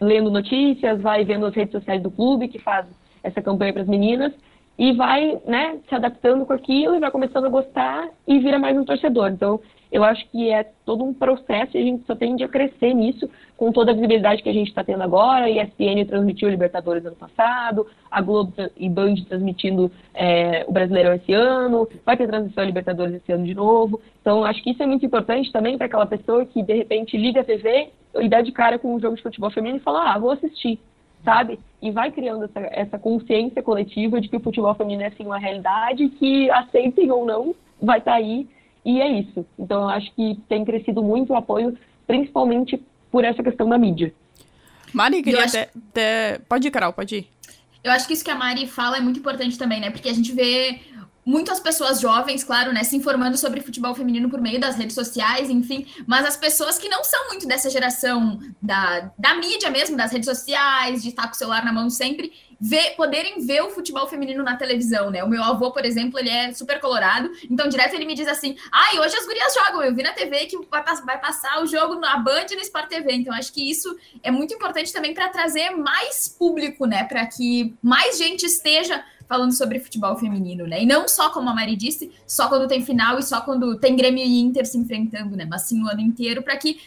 Speaker 4: lendo notícias, vai vendo as redes sociais do clube que faz essa campanha para as meninas e vai né, se adaptando com aquilo e vai começando a gostar e vira mais um torcedor. Então, eu acho que é todo um processo e a gente só tende a crescer nisso, com toda a visibilidade que a gente está tendo agora. A ESPN transmitiu o Libertadores ano passado, a Globo e Band transmitindo é, o Brasileirão esse ano, vai ter transmissão Libertadores esse ano de novo. Então, acho que isso é muito importante também para aquela pessoa que, de repente, liga a TV e dá de cara com um jogo de futebol feminino e fala, ah, vou assistir sabe? E vai criando essa, essa consciência coletiva de que o futebol feminino é sim uma realidade, que aceitem ou não, vai estar tá aí, e é isso. Então eu acho que tem crescido muito o apoio, principalmente por essa questão da mídia.
Speaker 1: Mari, queria acho... Pode ir, Carol, pode ir.
Speaker 2: Eu acho que isso que a Mari fala é muito importante também, né? Porque a gente vê muitas pessoas jovens, claro, né, se informando sobre futebol feminino por meio das redes sociais, enfim, mas as pessoas que não são muito dessa geração da, da mídia mesmo, das redes sociais, de estar com o celular na mão sempre, ver, poderem ver o futebol feminino na televisão, né? O meu avô, por exemplo, ele é super colorado, então direto ele me diz assim: ai, hoje as gurias jogam, eu vi na TV que vai, vai passar o jogo na Band e no Sport TV. Então, acho que isso é muito importante também para trazer mais público, né? Para que mais gente esteja falando sobre futebol feminino, né? E não só, como a Mari disse, só quando tem final e só quando tem Grêmio e Inter se enfrentando, né? Mas sim o ano inteiro, para que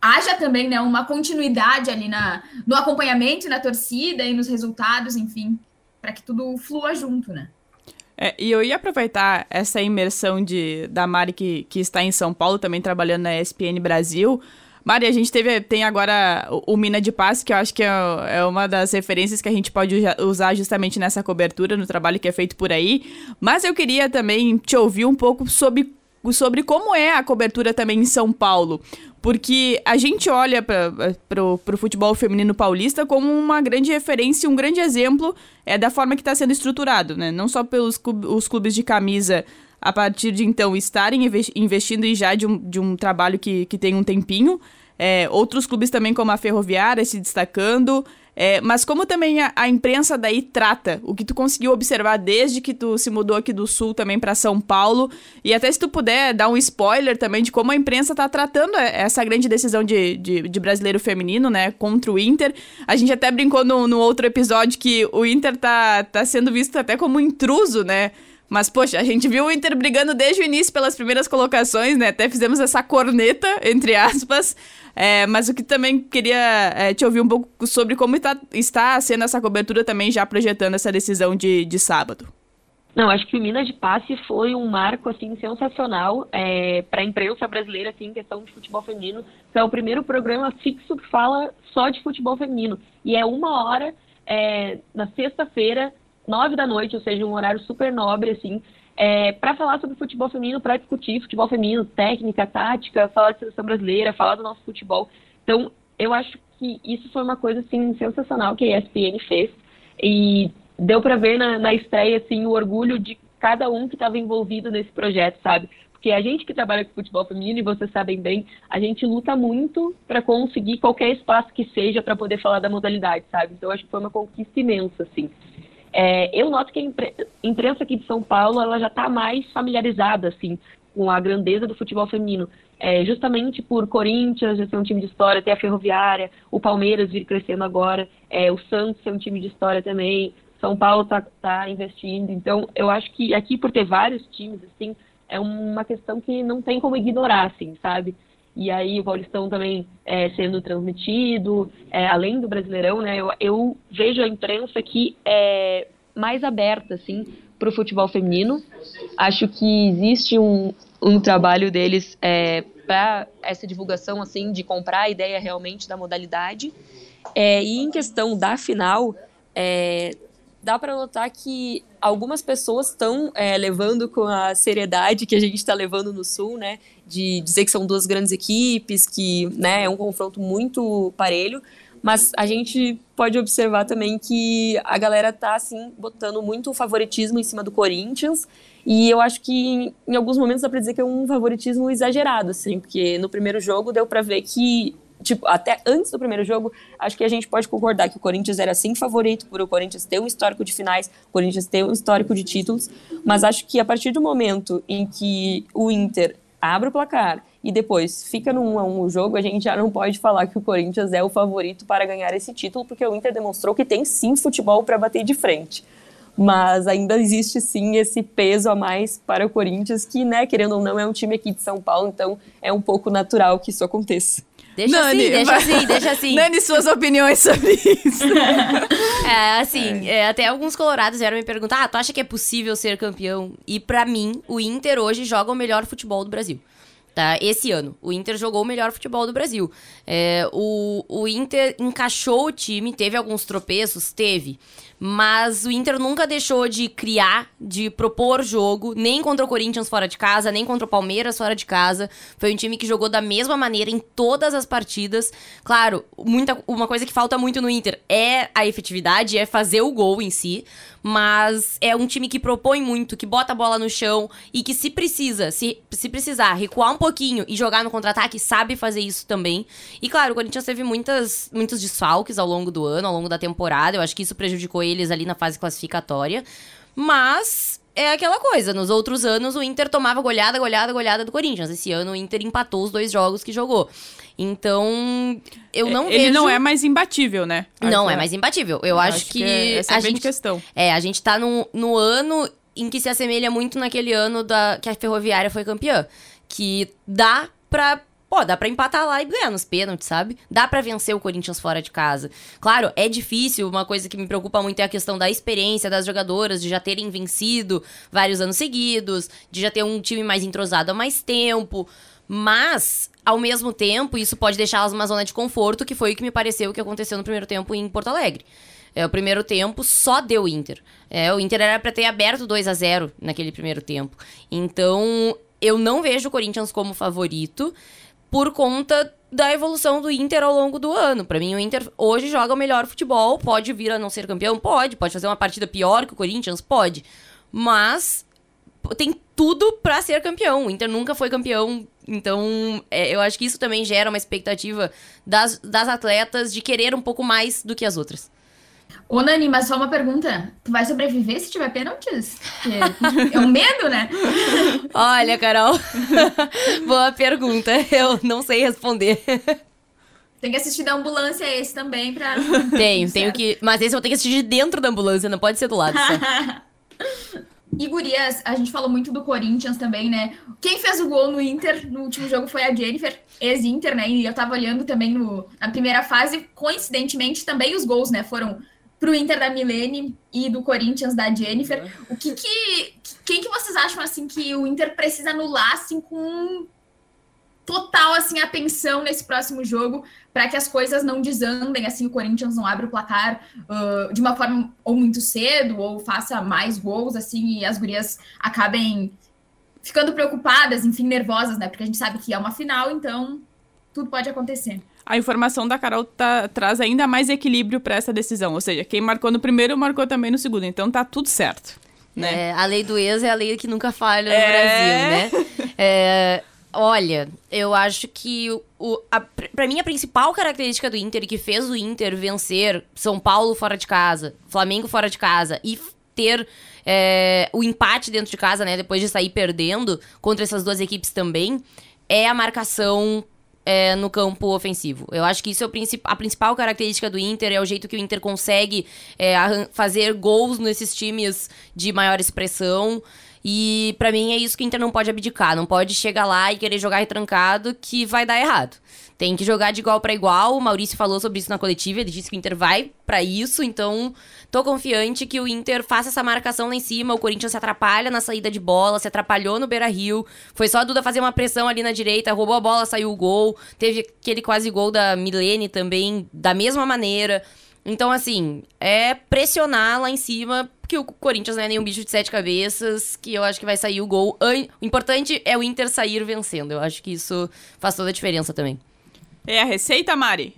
Speaker 2: haja também né, uma continuidade ali na, no acompanhamento, na torcida e nos resultados, enfim, para que tudo flua junto, né?
Speaker 1: É, e eu ia aproveitar essa imersão de, da Mari que, que está em São Paulo, também trabalhando na ESPN Brasil, Mari, a gente teve, tem agora o, Mina de Paz, que eu acho que é, é, uma das referências que a gente pode usar justamente nessa cobertura, no trabalho que é feito por aí. Mas eu queria também te ouvir um pouco sobre, sobre como é a cobertura também em São Paulo. Porque a gente olha para o futebol feminino paulista como uma grande referência, um grande exemplo é da forma que está sendo estruturado, né? Não só pelos os clubes de camisa a partir de então estarem investindo e já de um, de um trabalho que, que tem um tempinho, é, outros clubes também, como a Ferroviária, se destacando. É, mas como também a, a, imprensa daí trata o que tu conseguiu observar desde que tu se mudou aqui do Sul também para São Paulo e até se tu puder dar um spoiler também de como a imprensa tá tratando essa grande decisão de, de, de brasileiro feminino, né, contra o Inter. A gente até brincou no, no outro episódio que o Inter tá, tá sendo visto até como intruso, né, mas, poxa, a gente viu o Inter brigando desde o início pelas primeiras colocações, né? Até fizemos essa corneta, entre aspas. É, mas o que também queria é, te ouvir um pouco sobre como está, está sendo essa cobertura também, já projetando essa decisão de, de sábado.
Speaker 4: Não, acho que o Minas de Passe foi um marco assim sensacional é, para a imprensa brasileira assim, em questão de futebol feminino. é o primeiro programa fixo que fala só de futebol feminino. E é uma hora é, na sexta-feira nove da noite, ou seja, um horário super nobre, assim, é, para falar sobre futebol feminino, para discutir futebol feminino, técnica, tática, falar de seleção brasileira, falar do nosso futebol. Então, eu acho que isso foi uma coisa, assim, sensacional que a ESPN fez. E deu para ver na, na estreia, assim, o orgulho de cada um que estava envolvido nesse projeto, sabe? Porque a gente que trabalha com futebol feminino, e vocês sabem bem, a gente luta muito para conseguir qualquer espaço que seja para poder falar da modalidade, sabe? Então, acho que foi uma conquista imensa, assim. É, eu noto que a imprensa aqui de São Paulo ela já está mais familiarizada assim com a grandeza do futebol feminino, é, justamente por Corinthians já ser um time de história, ter a Ferroviária, o Palmeiras vir crescendo agora, é, o Santos ser um time de história também, São Paulo está tá investindo, então eu acho que aqui por ter vários times assim é uma questão que não tem como ignorar, assim, sabe? E aí o Paulistão também é, sendo transmitido, é, além do Brasileirão, né? Eu, eu, vejo a imprensa aqui é, mais aberta, assim, para o futebol feminino. Acho que existe um, um trabalho deles é, para essa divulgação, assim, de comprar a ideia realmente da modalidade. É, e em questão da final, é, dá para notar que algumas pessoas estão é, levando com a seriedade que a gente está levando no Sul, né? De dizer que são duas grandes equipes, que né, é um confronto muito parelho. Mas a gente pode observar também que a galera tá, assim, botando muito favoritismo em cima do Corinthians. E eu acho que em, em alguns momentos dá para dizer que é um favoritismo exagerado, assim, porque no primeiro jogo deu para ver que
Speaker 5: tipo, até antes do primeiro jogo, acho que a gente pode concordar que o Corinthians era sim favorito por o Corinthians ter um histórico de finais, o Corinthians ter um histórico de títulos, mas acho que a partir do momento em que o Inter abre o placar e depois fica no 1 a 1 o jogo, a gente já não pode falar que o Corinthians é o favorito para ganhar esse título, porque o Inter demonstrou que tem sim futebol para bater de frente. Mas ainda existe sim esse peso a mais para o Corinthians, que, né, querendo ou não, é um time aqui de São Paulo, então é um pouco natural que isso aconteça.
Speaker 3: Deixa
Speaker 1: Nani,
Speaker 3: assim, deixa
Speaker 1: vai-
Speaker 3: assim, deixa assim.
Speaker 1: Nani, suas opiniões sobre isso.
Speaker 3: É, assim, é, até alguns colorados vieram me perguntar, ah, tu acha que é possível ser campeão? E pra mim, o Inter hoje joga o melhor futebol do Brasil. Tá? Esse ano, o Inter jogou o melhor futebol do Brasil. É, o, o Inter encaixou o time, teve alguns tropeços? Teve. Mas o Inter nunca deixou de criar, de propor jogo, nem contra o Corinthians fora de casa, nem contra o Palmeiras fora de casa. Foi um time que jogou da mesma maneira em todas as partidas. Claro, muita, uma coisa que falta muito no Inter é a efetividade, é fazer o gol em si. Mas é um time que propõe muito, que bota a bola no chão e que se precisa, se, se precisar recuar um pouquinho e jogar no contra-ataque, sabe fazer isso também. E claro, o Corinthians teve muitas, muitos desfalques ao longo do ano, ao longo da temporada. Eu acho que isso prejudicou eles ali na fase classificatória. Mas é aquela coisa, nos outros anos o Inter tomava goleada, goleada, goleada do Corinthians. Esse ano o Inter empatou os dois jogos que jogou. Então, eu não
Speaker 1: Ele
Speaker 3: vejo...
Speaker 1: não é mais imbatível, né?
Speaker 3: Não
Speaker 1: Acho-
Speaker 3: é mais imbatível. Eu acho, que,
Speaker 1: essa é
Speaker 3: a
Speaker 1: a grande
Speaker 3: gente
Speaker 1: questão.
Speaker 3: é, a gente tá no, no ano em que se assemelha muito naquele ano da, que a Ferroviária foi campeã. Que dá pra. Pô, dá pra empatar lá e ganhar nos pênaltis, sabe? Dá pra vencer o Corinthians fora de casa. Claro, é difícil. Uma coisa que me preocupa muito é a questão da experiência das jogadoras, de já terem vencido vários anos seguidos, de já ter um time mais entrosado há mais tempo. Mas, ao mesmo tempo, isso pode deixá-las numa zona de conforto, que foi o que me pareceu que aconteceu no primeiro tempo em Porto Alegre. É, o primeiro tempo só deu Inter. É, o Inter era pra ter aberto 2 a 0 naquele primeiro tempo. Então, eu não vejo o Corinthians como favorito por conta da evolução do Inter ao longo do ano. Pra mim, o Inter hoje joga o melhor futebol. Pode vir a não ser campeão? Pode. Pode fazer uma partida pior que o Corinthians? Pode. Mas tem tudo pra ser campeão. O Inter nunca foi campeão. Então, é, eu acho que isso também gera uma expectativa das, das atletas de querer um pouco mais do que as outras.
Speaker 2: Ô, Nani, mas só uma pergunta. Tu vai sobreviver se tiver pênaltis? É um medo, né?
Speaker 3: Olha, Carol, boa pergunta. Eu não sei responder.
Speaker 2: Tem que assistir da ambulância esse também pra.
Speaker 3: Tenho, tenho que. Mas esse eu tenho que assistir de dentro da ambulância, não pode ser do lado só.
Speaker 2: E Gurias, a gente falou muito do Corinthians também, né? Quem fez o gol no Inter no último jogo foi a Jennifer, ex-Inter, né? E eu tava olhando também no, na primeira fase, coincidentemente, também os gols, né? Foram pro Inter da Milene e do Corinthians da Jennifer. O que que... Quem que vocês acham, assim, que o Inter precisa anular, assim, com total, assim, atenção nesse próximo jogo para que as coisas não desandem, assim, o Corinthians não abre o placar uh, de uma forma ou muito cedo ou faça mais gols, assim, e as gurias acabem ficando preocupadas, enfim, nervosas, né? Porque a gente sabe que é uma final, então tudo pode acontecer.
Speaker 1: A informação da Carol tá- traz ainda mais equilíbrio pra essa decisão. Ou seja, quem marcou no primeiro, marcou também no segundo. Então tá tudo certo. Né?
Speaker 3: É, a lei do ex é a lei que nunca falha no
Speaker 1: É.
Speaker 3: Brasil, né? É, olha, eu acho que o, a, pra mim a principal característica do Inter que fez o Inter vencer São Paulo fora de casa, Flamengo fora de casa e ter é, o empate dentro de casa, né? Depois de sair perdendo contra essas duas equipes também, é a marcação é, no campo ofensivo. Eu acho que isso é princip- a principal característica do Inter, é o jeito que o Inter consegue é, fazer gols nesses times de maior expressão. E pra mim é isso que o Inter não pode abdicar, não pode chegar lá e querer jogar retrancado que vai dar errado. Tem que jogar de igual pra igual. O Maurício falou sobre isso na coletiva, ele disse que o Inter vai pra isso, então tô confiante que o Inter faça essa marcação lá em cima. O Corinthians se atrapalha na saída de bola, se atrapalhou no Beira-Rio. Foi só a Duda fazer uma pressão ali na direita, roubou a bola, saiu o gol. Teve aquele quase gol da Milene também, da mesma maneira. Então, assim, é pressionar lá em cima, porque o Corinthians não é nenhum bicho de sete cabeças, que eu acho que vai sair o gol. O importante é o Inter sair vencendo. Eu acho que isso faz toda a diferença também.
Speaker 1: É a receita, Mari?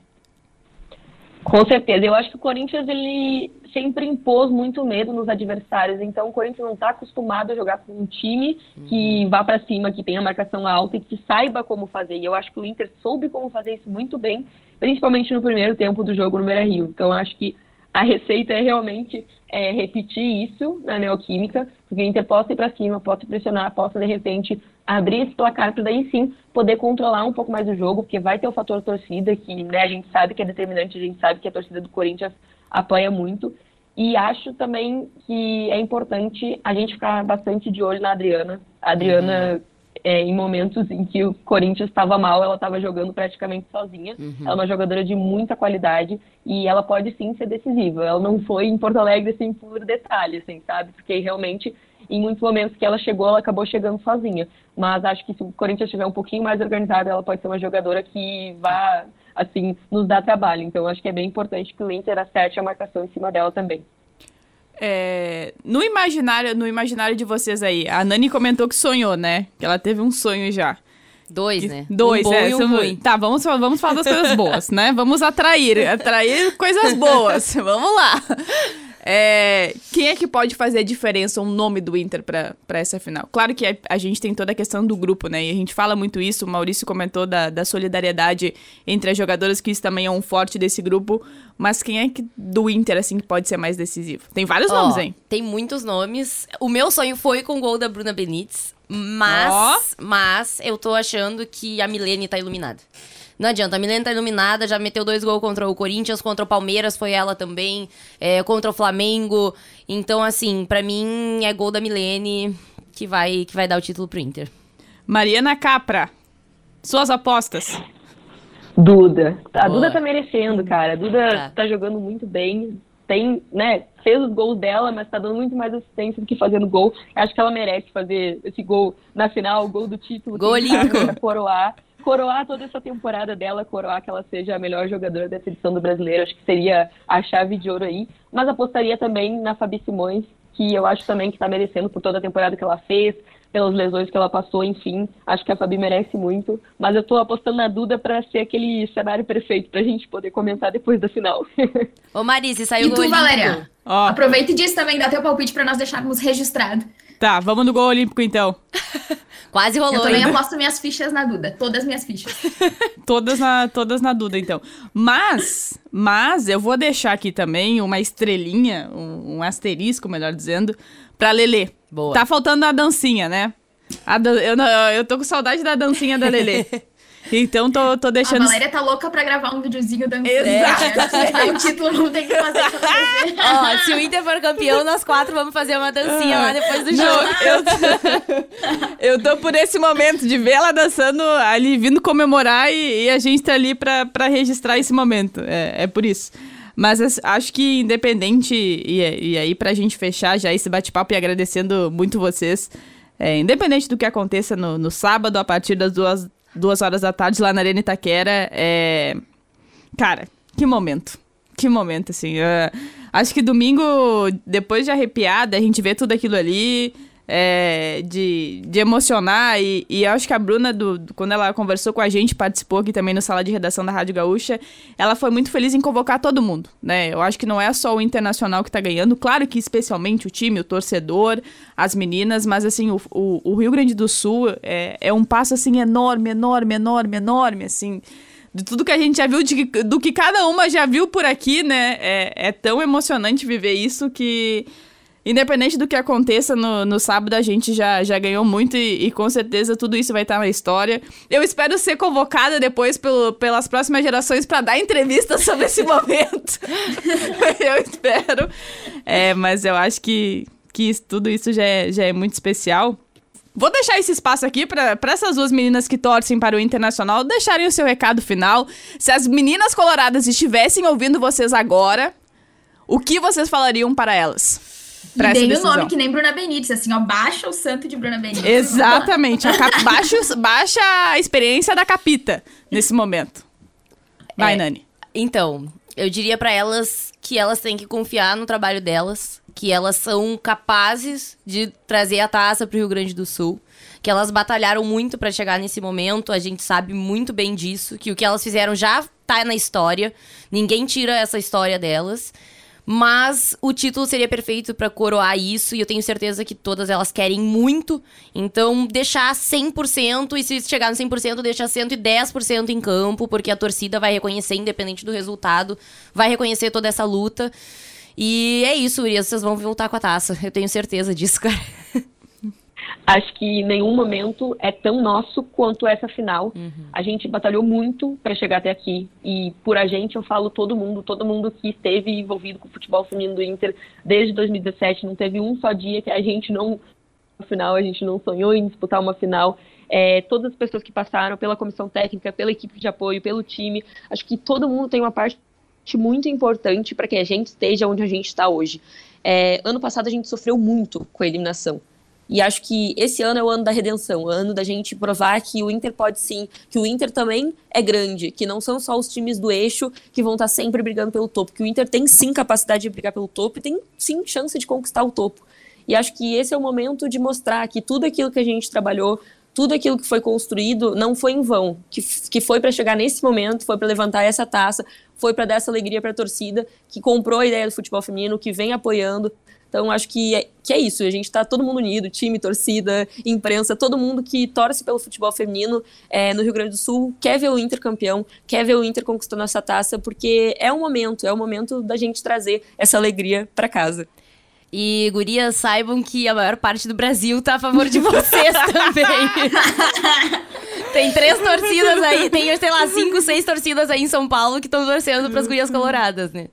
Speaker 4: Com certeza. Eu acho que o Corinthians, ele sempre impôs muito medo nos adversários. Então o Corinthians não está acostumado a jogar com um time que vá para cima, que tenha marcação alta e que saiba como fazer. E eu acho que o Inter soube como fazer isso muito bem, principalmente no primeiro tempo do jogo no Beira-Rio. Então eu acho que a receita é realmente é, repetir isso na Neoquímica, porque o Inter possa ir para cima, possa pressionar, possa de repente abrir esse placar para daí sim poder controlar um pouco mais o jogo, porque vai ter o fator torcida, que né, a gente sabe que é determinante, a gente sabe que a torcida do Corinthians apoia muito. E acho também que é importante a gente ficar bastante de olho na Adriana. A Adriana, uhum. É, em momentos em que o Corinthians estava mal, ela estava jogando praticamente sozinha. Uhum. Ela é uma jogadora de muita qualidade e ela pode sim ser decisiva. Ela não foi em Porto Alegre assim por detalhe, assim, sabe? Porque realmente em muitos momentos que ela chegou, ela acabou chegando sozinha. Mas acho que se o Corinthians estiver um pouquinho mais organizado, ela pode ser uma jogadora que vá, assim, nos dar trabalho. Então acho que é bem importante que o Inter acerte a marcação em cima dela também.
Speaker 1: É, no imaginário, no imaginário de vocês aí, a Nani comentou que sonhou, né? Que ela teve um sonho já.
Speaker 3: Dois, né?
Speaker 1: Dois,
Speaker 3: um
Speaker 1: é.
Speaker 3: um ruim.
Speaker 1: Tá, vamos, vamos falar das coisas boas, né? Vamos atrair, atrair coisas boas. Vamos lá. É, quem é que pode fazer a diferença, o um nome do Inter para essa final? Claro que a, a, gente tem toda a questão do grupo, né? E a gente fala muito isso. O Maurício comentou da, da solidariedade entre as jogadoras, que isso também é um forte desse grupo. Mas quem é que do Inter, assim, que pode ser mais decisivo? Tem vários oh, nomes, hein?
Speaker 3: Tem muitos nomes. O meu sonho foi com o gol da Bruna Benítez. Mas, oh. mas eu tô achando que a Milene tá iluminada. Não adianta, a Milena tá iluminada, já meteu dois gols contra o Corinthians, contra o Palmeiras foi ela também, é, contra o Flamengo. Então, assim, para mim é gol da Milene que vai, que vai dar o título pro Inter.
Speaker 1: Mariana Capra, suas apostas.
Speaker 4: Duda. A Boa. Duda tá merecendo, cara. A Duda tá. tá jogando muito bem. Tem, né, fez os gols dela, mas tá dando muito mais assistência do que fazendo gol. Acho que ela merece fazer esse gol na final, o gol do título.
Speaker 3: Gol olímpico.
Speaker 4: Coroar coroar toda essa temporada dela, coroar que ela seja a melhor jogadora dessa edição do Brasileiro, acho que seria a chave de ouro aí. Mas apostaria também na Fabi Simões, que eu acho também que está merecendo por toda a temporada que ela fez, pelas lesões que ela passou, enfim. Acho que a Fabi merece muito. Mas eu estou apostando na Duda para ser aquele cenário perfeito para a gente poder comentar depois da final.
Speaker 3: Ô Marise, saiu
Speaker 2: E tu, Valéria? Oh. Aproveita e diz também, dá teu palpite para nós deixarmos registrado.
Speaker 1: Tá, vamos no gol olímpico então.
Speaker 3: Quase rolou.
Speaker 2: Eu também ainda. aposto minhas fichas na Duda. Todas minhas fichas.
Speaker 1: todas, na, todas na Duda, então. Mas, mas eu vou deixar aqui também uma estrelinha, um, um asterisco, melhor dizendo, pra Lelê. Boa. Tá faltando a dancinha, né? A dan eu, eu tô com saudade da dancinha da Lelê. Então tô, tô deixando. A
Speaker 2: Valéria tá louca pra gravar um videozinho dançando. Exato. É, o título não tem que fazer Ó,
Speaker 3: se o Inter for campeão, nós quatro vamos fazer uma dancinha lá depois do jogo.
Speaker 1: eu, eu tô por esse momento de ver ela dançando ali, vindo comemorar e, e a gente tá ali pra, pra registrar esse momento. É, é por isso. Mas acho que independente, e, e aí pra gente fechar já esse bate-papo e agradecendo muito vocês, é, independente do que aconteça no, no sábado, a partir das duas duas horas da tarde lá na Arena Itaquera. É... Cara, que momento. Que momento, assim. Acho que domingo, depois de arrepiada, a gente vê tudo aquilo ali é, de, de emocionar. E, e acho que a Bruna, do, do, quando ela conversou com a gente, participou aqui também no sala de redação da Rádio Gaúcha, ela foi muito feliz em convocar todo mundo, né? Eu acho que não é só o Internacional que tá ganhando, claro que especialmente o time, o torcedor, as meninas, mas assim, o, o, o Rio Grande do Sul é, é um passo assim enorme, enorme, enorme, enorme, assim de tudo que a gente já viu, de, do que cada uma já viu por aqui, né? É, é tão emocionante viver isso que Independente do que aconteça no, no sábado, a gente já, já ganhou muito e, e, com certeza tudo isso vai estar na história. Eu espero ser convocada depois pelo, pelas próximas gerações para dar entrevista sobre esse momento. eu espero. É, mas eu acho que, que tudo isso já é, já é muito especial. Vou deixar esse espaço aqui para essas duas meninas que torcem para o Internacional deixarem o seu recado final. Se as meninas coloradas estivessem ouvindo vocês agora, o que vocês falariam para elas?
Speaker 2: Pra e dei o nome que nem Bruna Benítez, assim, ó, baixa o santo de Bruna Benítez.
Speaker 1: Exatamente, a cap... baixa, baixa a experiência da capita nesse momento. Vai, é, Nani.
Speaker 3: Então, eu diria para elas que elas têm que confiar no trabalho delas, que elas são capazes de trazer a taça pro Rio Grande do Sul, que elas batalharam muito para chegar nesse momento, a gente sabe muito bem disso, que o que elas fizeram já tá na história, ninguém tira essa história delas. Mas o título seria perfeito para coroar isso e eu tenho certeza que todas elas querem muito. Então, deixar 100% e se chegar no 100%, deixar 110% em campo, porque a torcida vai reconhecer, independente do resultado, vai reconhecer toda essa luta. E é isso, Urias, vocês vão voltar com a taça. Eu tenho certeza disso, cara.
Speaker 4: Acho que nenhum momento é tão nosso quanto essa final. Uhum. A gente batalhou muito para chegar até aqui. E por a gente eu falo todo mundo, todo mundo que esteve envolvido com o futebol feminino do Inter desde 2017. Não teve um só dia que a gente não. No final, a gente não sonhou em disputar uma final. É, todas as pessoas que passaram pela comissão técnica, pela equipe de apoio, pelo time. Acho que todo mundo tem uma parte muito importante para que a gente esteja onde a gente está hoje. É, ano passado a gente sofreu muito com a eliminação. E acho que esse ano é o ano da redenção, o ano da gente provar que o Inter pode sim, que o Inter também é grande, que não são só os times do eixo que vão estar sempre brigando pelo topo, que o Inter tem sim capacidade de brigar pelo topo e tem sim chance de conquistar o topo. E acho que esse é o momento de mostrar que tudo aquilo que a gente trabalhou, tudo aquilo que foi construído não foi em vão, que, que foi para chegar nesse momento, foi para levantar essa taça, foi para dar essa alegria para a torcida que comprou a ideia do futebol feminino, que vem apoiando, então, acho que é, que é isso. A gente está todo mundo unido, time, torcida, imprensa, todo mundo que torce pelo futebol feminino é, no Rio Grande do Sul quer ver o Inter campeão, quer ver o Inter conquistando essa taça, porque é o momento, é o momento da gente trazer essa alegria para casa.
Speaker 3: E, gurias, saibam que a maior parte do Brasil tá a favor de vocês também. tem três torcidas aí, tem, sei lá, cinco, seis torcidas aí em São Paulo que estão torcendo pras gurias coloradas, né?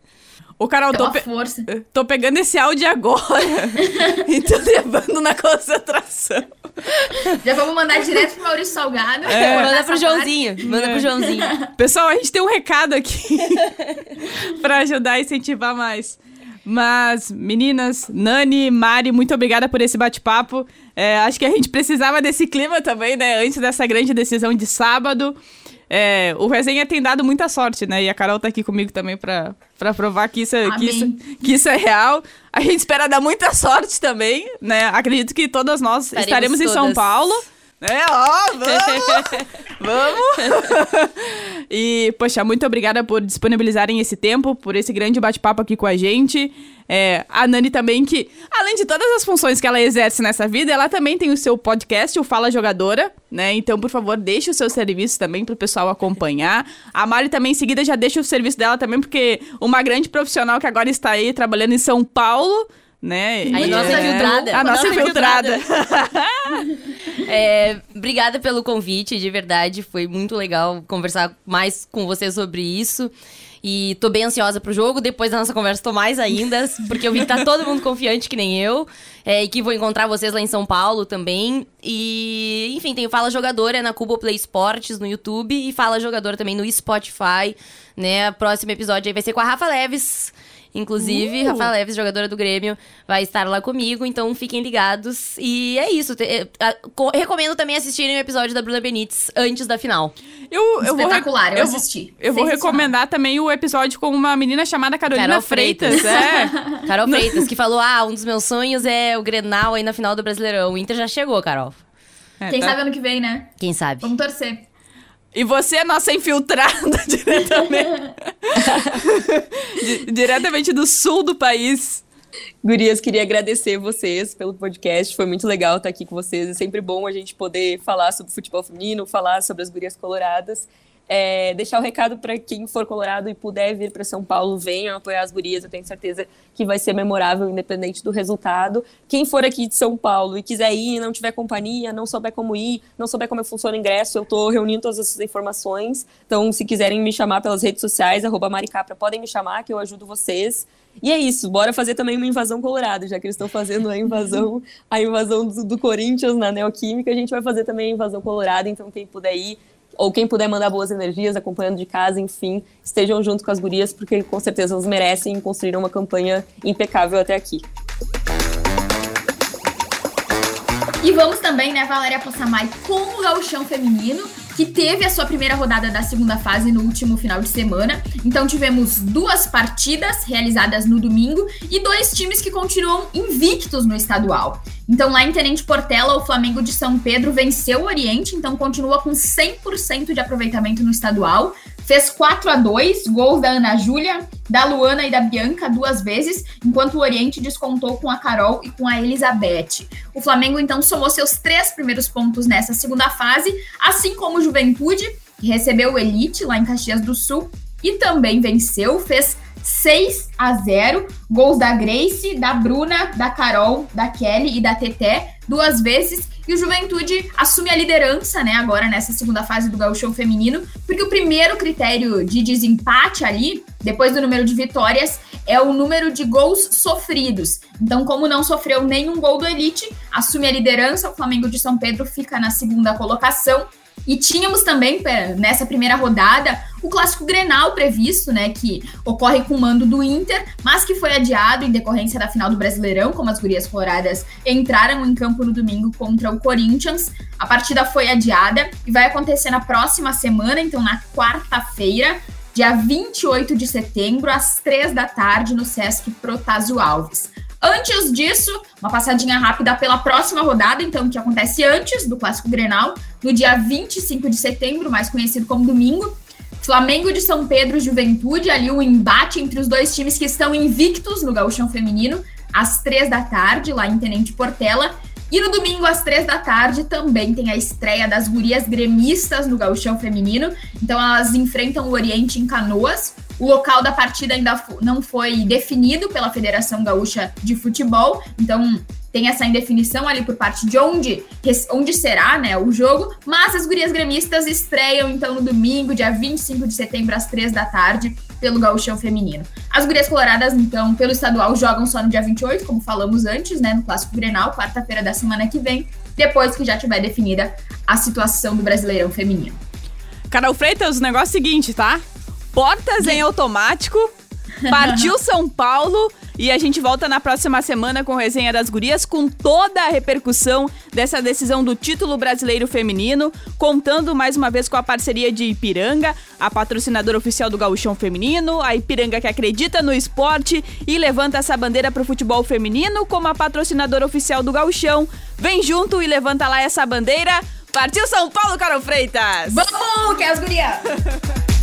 Speaker 1: Ô, Carol, tô, pe força. tô pegando esse áudio agora e tô levando na concentração.
Speaker 2: Já vamos mandar direto pro Maurício Salgado.
Speaker 3: É. Manda pro Joãozinho. Parte. Manda é. pro Joãozinho.
Speaker 1: Pessoal, a gente tem um recado aqui pra ajudar a incentivar mais. Mas, meninas, Nani, Mari, muito obrigada por esse bate-papo. É, acho que a gente precisava desse clima também, né? Antes dessa grande decisão de sábado. É, o Resenha tem dado muita sorte, né? E a Carol tá aqui comigo também pra, pra provar que isso, é, que, isso, que isso é real. A gente espera dar muita sorte também, né? Acredito que todas nós estaremos, estaremos em São Paulo. É, ó, vamos! vamos! e, poxa, muito obrigada por disponibilizarem esse tempo, por esse grande bate-papo aqui com a gente. É, a Nani também, que, além de todas as funções que ela exerce nessa vida, ela também tem o seu podcast, o Fala Jogadora, né? Então, por favor, deixe o seu serviço também pro pessoal acompanhar. A Mari também, em seguida, já deixa o serviço dela também, porque uma grande profissional que agora está aí trabalhando em São Paulo né?
Speaker 3: A nossa é, infiltrada.
Speaker 1: A nossa infiltrada.
Speaker 3: é, obrigada pelo convite, de verdade. Foi muito legal conversar mais com você sobre isso. E tô bem ansiosa pro jogo. Depois da nossa conversa, tô mais ainda, porque eu vi que tá todo mundo confiante que nem eu. É, e que vou encontrar vocês lá em São Paulo também. E, enfim, tem o Fala Jogadora na Cubo Play Esportes no YouTube e Fala Jogadora também no Spotify. Né? O próximo episódio aí vai ser com a Rafa Leves. Inclusive, uh. Rafa Leves, jogadora do Grêmio, vai estar lá comigo, então fiquem ligados. E é isso. É, recomendo também assistirem o episódio da Bruna Benites antes da final.
Speaker 2: Eu, eu Espetacular, vou, eu, eu assisti.
Speaker 1: Eu vou recomendar também o episódio com uma menina chamada Carolina Carol Freitas. Freitas.
Speaker 3: É. Carol Freitas, que falou: ah, um dos meus sonhos é o Grenal aí na final do Brasileirão. O Inter já chegou, Carol.
Speaker 2: É, Quem tá... sabe ano que vem, né?
Speaker 3: Quem sabe?
Speaker 2: Vamos torcer.
Speaker 1: E você é nossa infiltrada diretamente. diretamente do sul do país.
Speaker 4: Gurias, queria agradecer vocês pelo podcast. Foi muito legal estar aqui com vocês. É sempre bom a gente poder falar sobre futebol feminino, falar sobre as gurias coloradas. É, deixar o recado para quem for colorado e puder vir para São Paulo, venham apoiar as gurias. Eu tenho certeza que vai ser memorável, independente do resultado. Quem for aqui de São Paulo e quiser ir, não tiver companhia, não souber como ir, não souber como funciona o ingresso, eu estou reunindo todas essas informações. Então, se quiserem me chamar pelas redes sociais, arroba Maricapra, podem me chamar que eu ajudo vocês. E é isso, bora fazer também uma invasão colorada, já que eles estão fazendo a invasão, a invasão do, do Corinthians na Neoquímica, a gente vai fazer também a invasão colorada, então quem puder ir, ou quem puder mandar boas energias, acompanhando de casa, enfim, estejam junto com as gurias, porque com certeza elas merecem construíram uma campanha impecável até aqui.
Speaker 2: E vamos também, né, Valéria Possamay, com o gauchão feminino, que teve a sua primeira rodada da segunda fase no último final de semana. Então tivemos duas partidas realizadas no domingo e dois times que continuam invictos no estadual. Então lá em Tenente Portela, o Flamengo de São Pedro venceu o Oriente, então continua com 100% de aproveitamento no estadual. Fez 4 a 2 gols da Ana Júlia, da Luana e da Bianca duas vezes, enquanto o Oriente descontou com a Carol e com a Elizabeth. O Flamengo então somou seus três primeiros pontos nessa segunda fase, assim como o Juventude, que recebeu o Elite lá em Caxias do Sul e também venceu, fez 6 a 0. Gols da Grace, da Bruna, da Carol, da Kelly e da Teté, duas vezes. E o Juventude assume a liderança, né, agora nessa segunda fase do gauchão feminino, porque o primeiro critério de desempate ali, depois do número de vitórias, é o número de gols sofridos. Então, como não sofreu nenhum gol do Elite, assume a liderança, o Flamengo de São Pedro fica na segunda colocação e tínhamos também, nessa primeira rodada, o clássico Grenal previsto, né, que ocorre com o mando do Inter, mas que foi adiado em decorrência da final do Brasileirão, como as gurias coloradas entraram em campo no domingo contra o Corinthians. A partida foi adiada e vai acontecer na próxima semana, então na quarta-feira, dia 28 de setembro, às três da tarde, no Sesc Protásio Alves. Antes disso, uma passadinha rápida pela próxima rodada, então, que acontece antes do Clássico Grenal, no dia 25 de setembro, mais conhecido como domingo. Flamengo de São Pedro Juventude, ali o um embate entre os dois times que estão invictos no gauchão feminino, às três da tarde, lá em Tenente Portela. E no domingo, às três da tarde, também tem a estreia das gurias gremistas no gauchão feminino. Então elas enfrentam o Oriente em Canoas. O local da partida ainda não foi definido pela Federação Gaúcha de Futebol, então tem essa indefinição ali por parte de onde, onde será né, o jogo, mas as gurias gremistas estreiam então no domingo, dia 25 de setembro, às 3 da tarde, pelo gauchão feminino. As gurias coloradas, então, pelo estadual, jogam só no dia 28, como falamos antes, né, no Clássico Grenal, quarta-feira da semana que vem, depois que já tiver definida a situação do Brasileirão feminino.
Speaker 1: Carol Freitas, o negócio é o seguinte, tá? Portas em automático. Partiu São Paulo e a gente volta na próxima semana com resenha das gurias com toda a repercussão dessa decisão do título brasileiro feminino, contando mais uma vez com a parceria de Ipiranga, a patrocinadora oficial do Gauchão Feminino, a Ipiranga que acredita no esporte e levanta essa bandeira para o futebol feminino como a patrocinadora oficial do Gauchão. Vem junto e levanta lá essa bandeira. Partiu São Paulo, Carol Freitas!
Speaker 2: Vamos, que é as gurias!